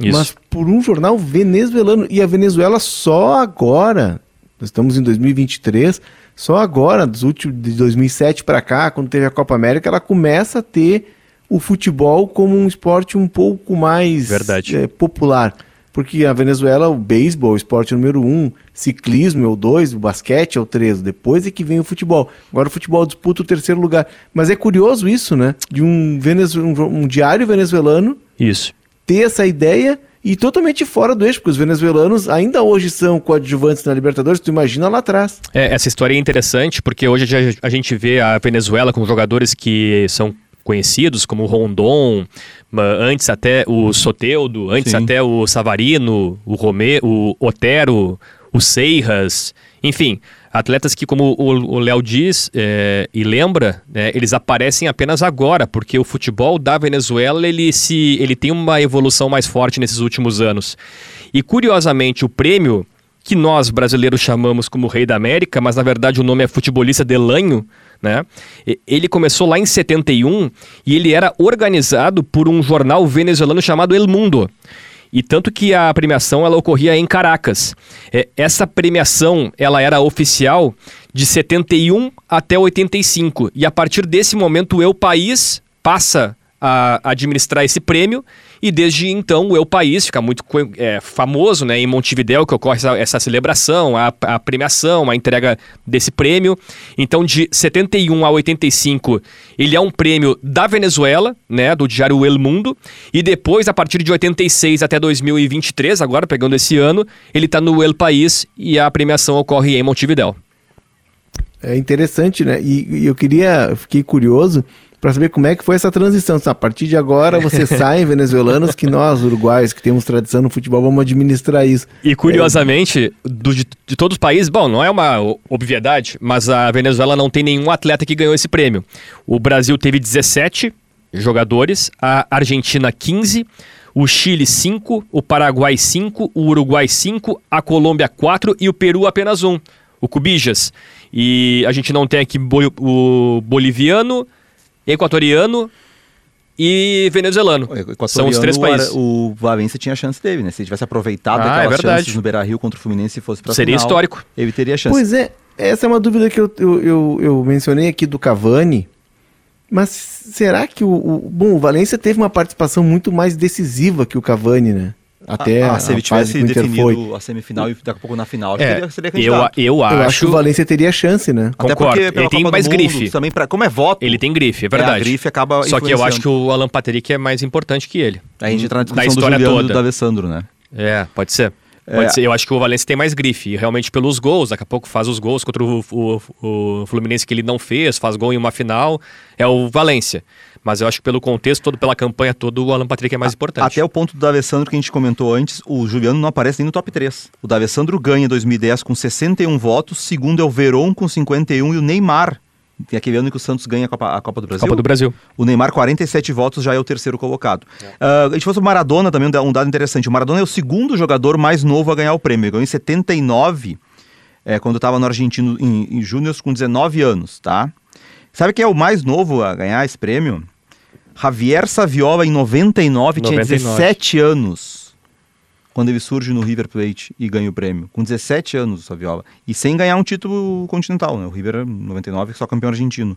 isso. mas por um jornal venezuelano. E a Venezuela só agora, nós estamos em 2023, só agora, dos últimos, de 2007 para cá, quando teve a Copa América, ela começa a ter o futebol como um esporte um pouco mais é, popular. Porque a Venezuela, o beisebol, o esporte número um, ciclismo é o dois, o basquete é o três, depois é que vem o futebol. Agora o futebol disputa o terceiro lugar. Mas é curioso isso, né? De um, Venezu um, um diário venezuelano isso ter essa ideia e totalmente fora do eixo, porque os venezuelanos ainda hoje são coadjuvantes na Libertadores, tu imagina lá atrás. É, essa história é interessante, porque hoje a gente vê a Venezuela com jogadores que são conhecidos, como o Rondon, antes até o Soteudo, antes Sim. até o Savarino, o Romero, o Otero, o Seiras, enfim, Atletas que, como o Léo diz é, e lembra, né, eles aparecem apenas agora, porque o futebol da Venezuela ele, se, ele tem uma evolução mais forte nesses últimos anos. E curiosamente, o prêmio que nós brasileiros chamamos como Rei da América, mas na verdade o nome é Futebolista Delanho, né? Ele começou lá em 71 e ele era organizado por um jornal venezuelano chamado El Mundo. E tanto que a premiação ela ocorria em Caracas. É, essa premiação ela era oficial de 71 até 85. E a partir desse momento o País passa a administrar esse prêmio e desde então o Eu País fica muito é, famoso né, em Montevideo, que ocorre essa, essa celebração, a, a, premiação, a entrega desse prêmio. Então, de 71 a 85, ele é um prêmio da Venezuela, né, do diário El Mundo. E depois, a partir de 86 até 2023, agora pegando esse ano, ele está no El País e a premiação ocorre em Montevideo. É interessante, né? E, e eu queria, fiquei curioso para saber como é que foi essa transição. A partir de agora você sai venezuelanos que nós, uruguaios, que temos tradição no futebol, vamos administrar isso. E curiosamente, é... do, de, de, todos os países, bom, não é uma obviedade, mas a Venezuela não tem nenhum atleta que ganhou esse prêmio. O Brasil teve 17 jogadores, a Argentina 15, o Chile 5, o Paraguai 5, o Uruguai 5, a Colômbia 4 e o Peru apenas um, o Cubijas. E a gente não tem aqui o boliviano, equatoriano e venezuelano. São os três países. O Valência tinha chance dele, né? Se ele tivesse aproveitado ah, aquelas é chances no Beira-Rio contra o Fluminense e fosse para Seria final, histórico. Ele teria chance. Pois é, essa é uma dúvida que eu, eu, eu, eu mencionei aqui do Cavani, Mas será que o, o, Bom, o Valência teve uma participação muito mais decisiva que o Cavani, né? Até ah, a, se ele tivesse definido a semifinal e daqui a pouco na final, é, seria, seria eu, eu, acho... eu acho que o Valência teria chance, né? Até Concordo. porque ele tem Copa mais grife. Também pra, como é voto. Ele tem grife, é verdade. É, grife acaba Só que eu acho que o Alan Patrick é mais importante que ele. A gente entra na discussão história do Juliano toda. do Alessandro, né? É, pode ser. Pode é. ser. Eu acho que o Valência tem mais grife, e realmente pelos gols, daqui a pouco faz os gols contra o, o, o, Fluminense que ele não fez, faz gol em uma final, é o Valência. Mas eu acho que pelo contexto todo, pela campanha toda, o Alan Patrick é mais importante. Até o ponto do D'Alessandro que a gente comentou antes, o Juliano não aparece nem no top 3. O D'Alessandro ganha em 2010 com 61 votos, segundo é o Veron com 51 e o Neymar tem aquele ano que o Santos ganha a Copa, a Copa do Brasil. Copa do Brasil. O Neymar, 47 votos, já é o terceiro colocado. É. Uh, a gente fosse o Maradona também, um dado interessante. O Maradona é o segundo jogador mais novo a ganhar o prêmio. Ele ganhou em 79, é, quando estava no Argentino em, em Júnior, com 19 anos, tá? Sabe quem é o mais novo a ganhar esse prêmio? Javier Saviola, em 99, 99. tinha 17 anos. Quando ele surge no River Plate e ganha o prêmio. Com 17 anos, o Saviola. E sem ganhar um título continental, né? O River, 99, só campeão argentino.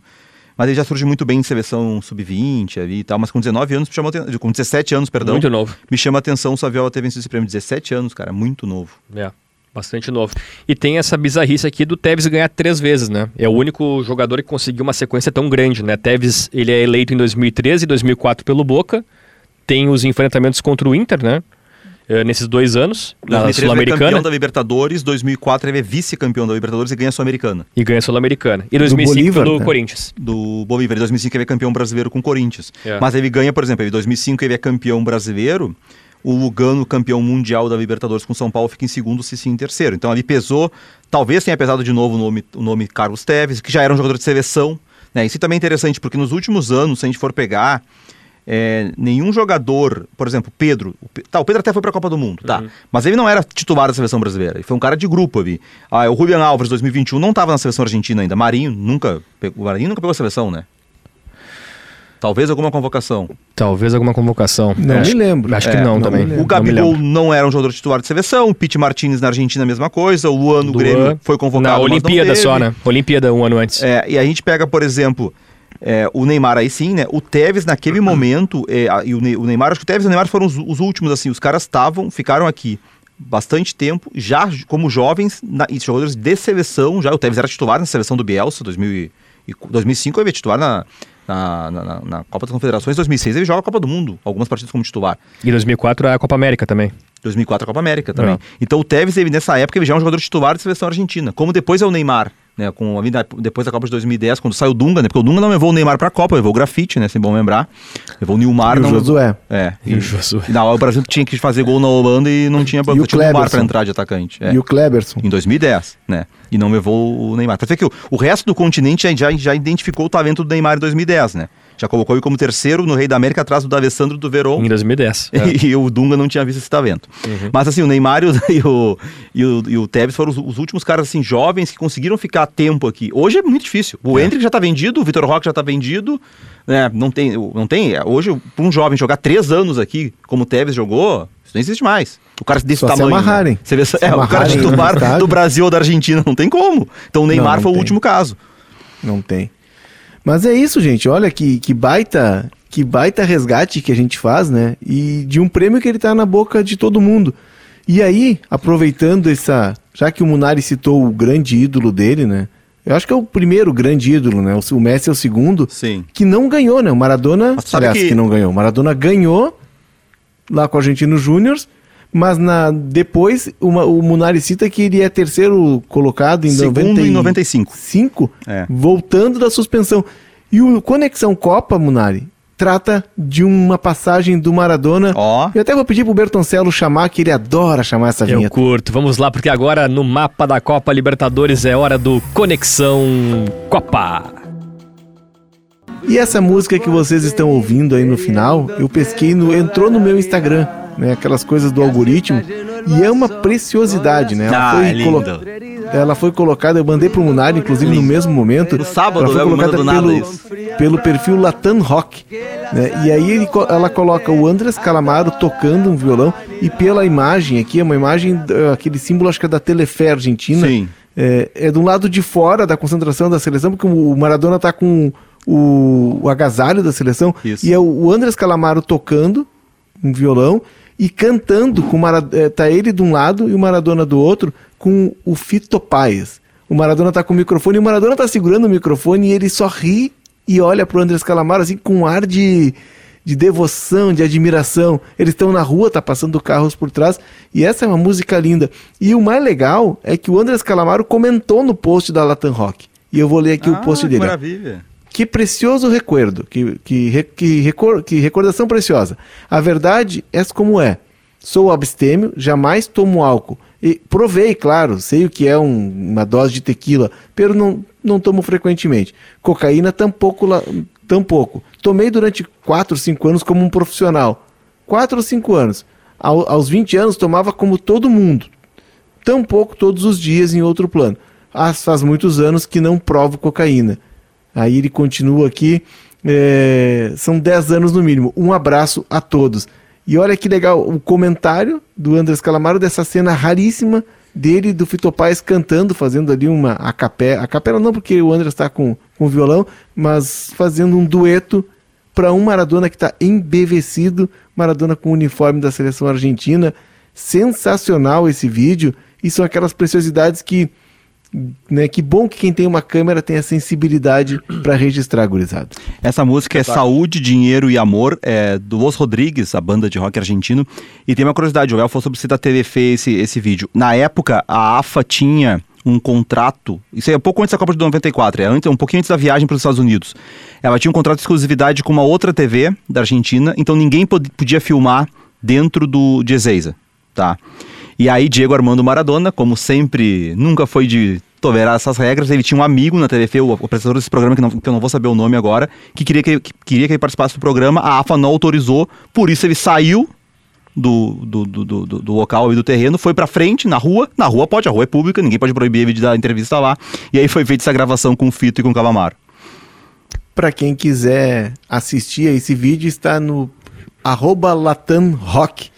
Mas ele já surge muito bem em seleção sub-20 ali e tal, mas com 19 anos, me chamou com 17 anos, perdão. Muito novo. Me chama a atenção o Saviola ter vencido esse prêmio. 17 anos, cara, muito novo. É. Bastante novo. E tem essa bizarrice aqui do Tevez ganhar três vezes, né? É o único jogador que conseguiu uma sequência tão grande, né? Tevez, ele é eleito em 2013 e 2004 pelo Boca. Tem os enfrentamentos contra o Inter, né? É, nesses dois anos, na Sul-Americana. Ele é campeão da Libertadores, 2004 ele é vice-campeão da Libertadores e ganha a Sul-Americana. E ganha a Sul-Americana. E 2005 do, Bolívar, do né? Corinthians. Do Bolívar. Em 2005 ele é campeão brasileiro com o Corinthians. É. Mas ele ganha, por exemplo, em 2005 ele é campeão brasileiro o Lugano, campeão mundial da Libertadores com São Paulo, fica em segundo, o Cici em terceiro. Então ali pesou, talvez tenha pesado de novo o nome, o nome Carlos Teves, que já era um jogador de seleção. Né? Isso também é interessante, porque nos últimos anos, se a gente for pegar, é, nenhum jogador, por exemplo, Pedro, o, tá, o Pedro até foi para a Copa do Mundo, tá, uhum. mas ele não era titular da seleção brasileira, ele foi um cara de grupo ali. Ah, o Julian Alves, 2021, não estava na seleção argentina ainda, Marinho nunca, o Marinho nunca pegou a seleção, né? Talvez alguma convocação. Talvez alguma convocação. Não é, me lembro. Acho é, que não, não também. O Gabigol não, não, era um jogador titular de seleção. O Pete Martinez na Argentina, a mesma coisa. O Luan no Grêmio foi convocado. Na Olimpíada só, né? Olimpíada um ano antes. É, e a gente pega, por exemplo, é, o Neymar aí sim, né? O Tevez naquele momento, é, e o, Neymar, acho que o Tevez e o Neymar foram os, os últimos, assim. Os caras estavam, ficaram aqui bastante tempo, já como jovens, na, e jogadores de seleção. Já o Tevez era titular na seleção do Bielsa, 2000 e, 2005 ele veio titular na, na, na, na, Copa das Confederações. Em 2006 ele joga a Copa do Mundo, algumas partidas como titular. E 2004 é a Copa América também. 2004 a Copa América também. Então o Tevez, ele, nessa época, ele já é um jogador titular de seleção argentina. Como depois é o Neymar né, com a vida depois da Copa de 2010, quando saiu o Dunga, né, porque o Dunga não levou o Neymar para a Copa, levou o Grafite, né, sem bom lembrar, levou o Nilmar. E não, o Josué. É, e, e o Josué. Não, o Brasil tinha que fazer gol na Holanda e não tinha o Neymar para entrar de atacante. É. E o Kleberson. Em 2010, né, e não levou o Neymar. Quer dizer que o, o resto do continente já, já identificou o talento do Neymar em 2010, né já colocou ele como terceiro no Rei da América, atrás do D'Alessandro do Verón. Em 2010. É. E, o Dunga não tinha visto esse talento. Uhum. Mas assim, o Neymar e o, e o, e o, e o Tevez foram os, os, últimos caras assim, jovens que conseguiram ficar a tempo aqui. Hoje é muito difícil. O é. Hendrick já está vendido, o Vitor Roque já está vendido. Né? Não tem, não tem. Hoje, para um jovem jogar três anos aqui, como o Tevez jogou, isso não existe mais. O cara desse Só tamanho. Se amarrarem. Né? Você vê, se é, o cara titular do Brasil ou da Argentina, não tem como. Então o Neymar não, não foi tem. o último caso. Não tem. Mas é isso, gente. Olha que, que baita que baita resgate que a gente faz, né? E de um prêmio que ele tá na boca de todo mundo. E aí, aproveitando essa. Já que o Munari citou o grande ídolo dele, né? Eu acho que é o primeiro grande ídolo, né? O Messi é o segundo. Sim. Que não ganhou, né? O Maradona. Aliás, que... que não ganhou. O Maradona ganhou lá com o Argentino Júnior mas na, depois uma, o Munari cita que ele é terceiro colocado em Segundo 90 em 95. Cinco, é. voltando da suspensão. E o Conexão Copa, Munari, trata de uma passagem do Maradona. Ó. Oh. Eu até vou pedir pro Bertoncello chamar, que ele adora chamar essa vinheta. Eu curto. Vamos lá, porque agora no mapa da Copa Libertadores é hora do Conexão Copa. E essa música que vocês estão ouvindo aí no final, eu pesquei no entrou no meu Instagram né? Aquelas coisas do algoritmo. E é uma preciosidade, né? Ela, ah, foi, é colo... ela foi colocada, eu mandei pro Munari, inclusive no mesmo momento. No sábado, ela foi colocada pelo, pelo perfil Latam Rock. Né? E aí ele, ela coloca o Andrés Calamaro tocando um violão e pela imagem aqui, é uma imagem, aquele símbolo acho que é da Telefé Argentina. Sim. É, é do lado de fora da concentração da seleção, porque o Maradona tá com o, o agasalho da seleção. Isso. E é o, Andrés Calamaro tocando um violão e cantando com eh, tá ele de um lado e o Maradona do outro com o Fito Paes. O Maradona tá com o microfone e o Maradona tá segurando o microfone e ele só ri e olha pro Andrés Calamaro assim com um ar de, de devoção, de admiração. Eles estão na rua, tá passando carros por trás e essa é uma música linda. E o mais legal é que o Andrés Calamaro comentou no post da Latam Rock. E eu vou ler aqui o post Ah, dele. maravilha. Que precioso recuerdo, que, que, que, recor- que recordação preciosa. A verdade é como é. Sou abstêmio, jamais tomo álcool. E provei, claro, sei o que é um- uma dose de tequila, pero não, não tomo frequentemente. Cocaína tampouco, tampouco. Tomei durante 4, 5 anos como um profissional. 4 ou 5 anos. Ao- aos 20 anos tomava como todo mundo tampouco todos os dias em outro plano. Ah, faz muitos anos que não provo cocaína. Aí ele continua aqui, é, são 10 anos no mínimo. Um abraço a todos. E olha que legal o comentário do Andrés Calamaro dessa cena raríssima dele do Fito Paz cantando, fazendo ali uma a capela, a capela não porque o Andrés está com, com violão, mas fazendo um dueto para um Maradona que está embevecido, Maradona com o uniforme da seleção argentina. Sensacional esse vídeo. E são aquelas preciosidades que, né, que bom que quem tem uma câmera tem a sensibilidade para registrar, gurizada. Essa música é Saúde, Dinheiro e Amor, é do Los Rodrigues, a banda de rock argentino. E tem uma curiosidade, o Léo falou sobre se da TV fez esse, esse vídeo. Na época, a AFA tinha um contrato, isso é pouco antes da Copa de 94, é antes, um pouquinho antes da viagem para os Estados Unidos. Ela tinha um contrato de exclusividade com uma outra TV da Argentina, então ninguém pod- podia filmar dentro do de Ezeiza, tá? E aí Diego Armando Maradona, como sempre, nunca foi de tolerar essas regras, ele tinha um amigo na TVF, o apresentador desse programa, que, não- que eu não vou saber o nome agora, que queria que, que queria que ele participasse do programa, a AFA não autorizou, por isso ele saiu do, do, do, do, do- local e do terreno, foi pra frente, na rua, na rua pode, a rua é pública, ninguém pode proibir ele de dar entrevista lá, e aí foi feita essa gravação com o Fito e com o Calamaro. Para quem quiser assistir a esse vídeo, está no arroba Latam Rock.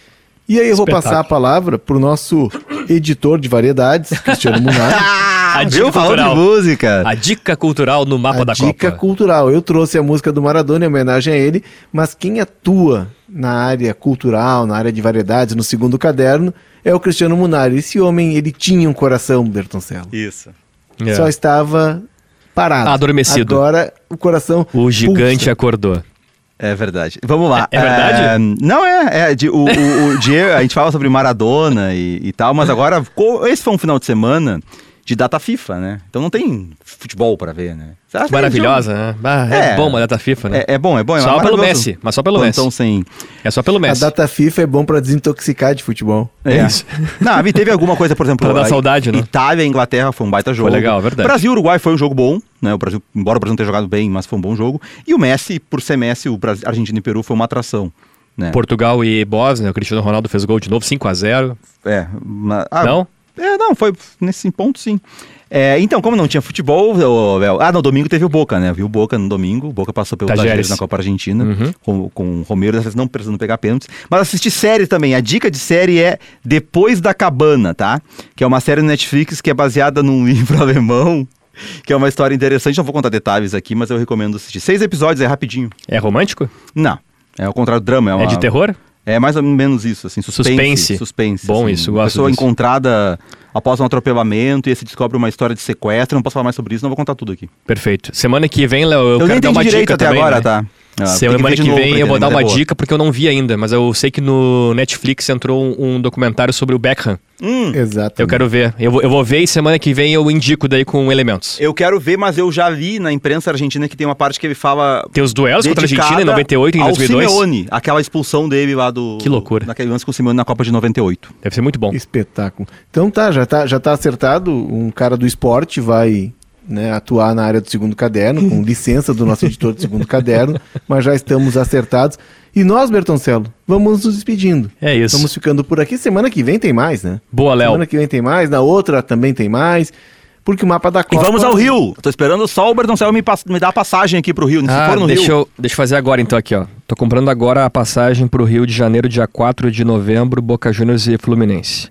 E aí eu vou Espetáculo. passar a palavra para o nosso editor de variedades, Cristiano Munari. A dica Viu? Cultural. de música. A dica cultural no mapa a da dica Copa. cultural. Eu trouxe a música do Maradona em homenagem a ele, mas quem atua na área cultural, na área de variedades, no segundo caderno, é o Cristiano Munari. Esse homem, ele tinha um coração, Bertoncello. Isso. É. Só estava parado. Adormecido. Agora o coração O gigante pulsa. acordou. É verdade. Vamos lá. É- é verdade? É, não é, é de- o, o, o Diego, a gente fala sobre Maradona e, e tal, mas agora esse foi um final de semana de data FIFA, né? Então não tem futebol pra ver, né? Maravilhosa, né? Ah, é, É. bom uma data FIFA, né? É, é bom, é bom. É só pelo. Messi, mas só pelo Plantão Messi. sem. É só pelo A Messi. data FIFA é bom para desintoxicar de futebol. É. Isso. Não, teve alguma coisa, por exemplo. Pra dar a saudade, né? Itália e Inglaterra foi um baita jogo. legal, verdade. Brasil e Uruguai foi um jogo bom, né? O Brasil, embora o Brasil não tenha jogado bem, mas foi um bom jogo. E o Messi, por ser Messi, o Brasil, Argentina e Peru foi uma atração. Né? Portugal e Bósnia, o Cristiano Ronaldo fez gol de novo, 5x0. É, ma- ah, Não? É, não, foi nesse ponto sim. É, então, como não tinha futebol, ah, no domingo teve o Boca, né? Viu o Boca no domingo, o Boca passou pelo Tajeres. Tajeres na Copa Argentina, Uhum. com, com o Romero, dessa vez não precisando pegar pênaltis. Mas assisti série também, a dica de série é Depois da Cabana, tá? Que é uma série no Netflix que é baseada num livro alemão, que é uma história interessante, não vou contar detalhes aqui, mas eu recomendo assistir. Seis episódios, é rapidinho. É romântico? Não, é ao contrário do drama. É, uma, É de terror? É mais ou menos isso, assim, suspense. Suspense. Suspense. Bom assim. isso, Uma gosto pessoa disso. encontrada após um atropelamento e aí se descobre uma história de sequestro. Não posso falar mais sobre isso, não vou contar tudo aqui. Perfeito. Semana que vem, Léo, eu, Eu, quero dar uma direito dica até também, agora, né? tá? Ah, tem Semana que novo vem eu vou dar uma é boa. dica porque eu não vi ainda, mas eu sei que no Netflix entrou um, um documentário sobre o Beckham. Hum, Exato. Eu quero ver. Eu vou, eu vou ver e semana que vem eu indico daí com elementos. eu quero ver, mas eu já li na imprensa argentina que tem uma parte que ele fala. Tem os duelos contra a Argentina em dedicada 98 e em ao 2002. Simeone, aquela expulsão dele lá do. Que loucura. Naquele lance com o Simeone na Copa de 98. Deve ser muito bom. Espetáculo. Então tá, já tá, já tá acertado. Um cara do esporte vai né, atuar na área do segundo caderno, com licença do nosso editor do segundo caderno, mas já estamos acertados. E nós, Bertoncello, vamos nos despedindo. É isso. Vamos ficando por aqui. Semana que vem tem mais, né? Boa, Léo. Semana que vem tem mais, na outra também tem mais. Porque o mapa da E Copa. vamos ao Rio. Tô esperando só o Bertoncelo me, pass- me dar a passagem aqui pro Rio. Se Ah, for no deixa Rio. eu, deixa eu fazer agora então aqui, ó. Tô comprando agora a passagem pro Rio de Janeiro, dia 4 de novembro, Boca Juniors e Fluminense.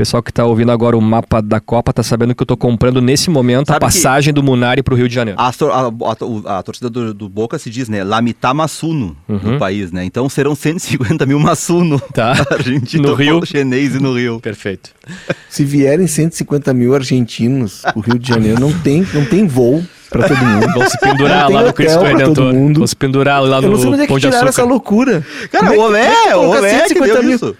Pessoal que tá ouvindo agora o mapa da Copa tá sabendo que eu tô comprando nesse momento Sabe a passagem do Munari pro Rio de Janeiro. A, a, a, a torcida do, do, Boca se diz, né? Lamita Massuno uhum. no país, né? Então serão 150 mil Massuno. Tá. Argentino, no Rio. Chinês e no Rio. Perfeito. Se vierem 150 mil argentinos, o Rio de Janeiro não tem, não tem voo pra todo mundo. Vão se pendurar lá no Cristo Redentor. Vão se pendurar lá no Eu não sei onde é que tiraram essa loucura. Cara, o Olé, o Olé que deu mil? isso.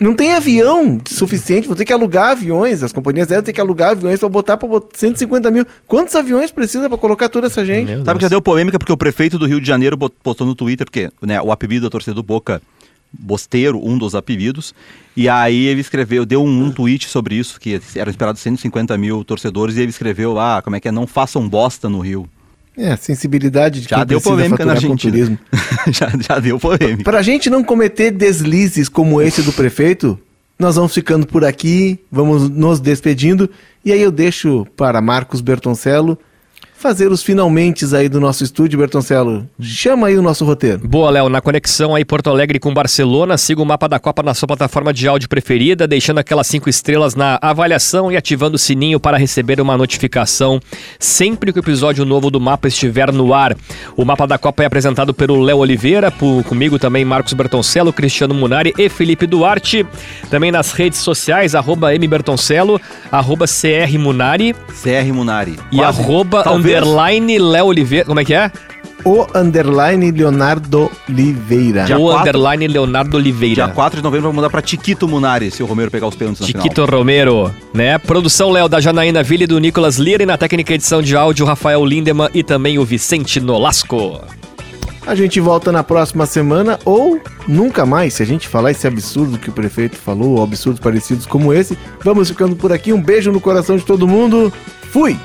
Não tem avião suficiente, vou ter que alugar aviões. As companhias aéreas têm que alugar aviões para botar para 150 mil. Quantos aviões precisa para colocar toda essa gente? Meu Sabe que já deu polêmica porque o prefeito do Rio de Janeiro postou no Twitter, porque né, o apelido da torcida do Boca, Bosteiro, um dos apelidos, e aí ele escreveu, deu um, um tweet sobre isso, que eram esperados 150 mil torcedores, e ele escreveu lá, como é que é, não façam bosta no Rio. É, sensibilidade de já deu polêmica na Argentina. já, já deu polêmica. Para a gente não cometer deslizes como esse do prefeito, nós vamos ficando por aqui, vamos nos despedindo. E aí eu deixo para Marcos Bertoncello fazer os finalmente aí do nosso estúdio, Bertoncello. Chama aí o nosso roteiro. Boa, Léo. Na conexão aí Porto Alegre com Barcelona, siga o mapa da Copa na sua plataforma de áudio preferida, deixando aquelas cinco estrelas na avaliação e ativando o sininho para receber uma notificação sempre que o episódio novo do mapa estiver no ar. O mapa da Copa é apresentado pelo Léo Oliveira, por, comigo também Marcos Bertoncello, Cristiano Munari e Felipe Duarte. Também nas redes sociais, arroba mbertoncello, arroba crmunari. CR Munari. E Quase. arroba underline Léo Oliveira. Como é que é? O underline Leonardo Oliveira. o quatro, underline Leonardo Oliveira. Dia 4 de novembro vai mudar pra Tiquito Munari, se o Romero pegar os pênaltis Tiquito Romero, né? Produção Léo da Janaína Ville do Nicolas Lira e na técnica edição de áudio Rafael Lindemann e também o Vicente Nolasco. A gente volta na próxima semana ou nunca mais, se a gente falar esse absurdo que o prefeito falou, ou absurdos parecidos como esse. Vamos ficando por aqui. Um beijo no coração de todo mundo. Fui!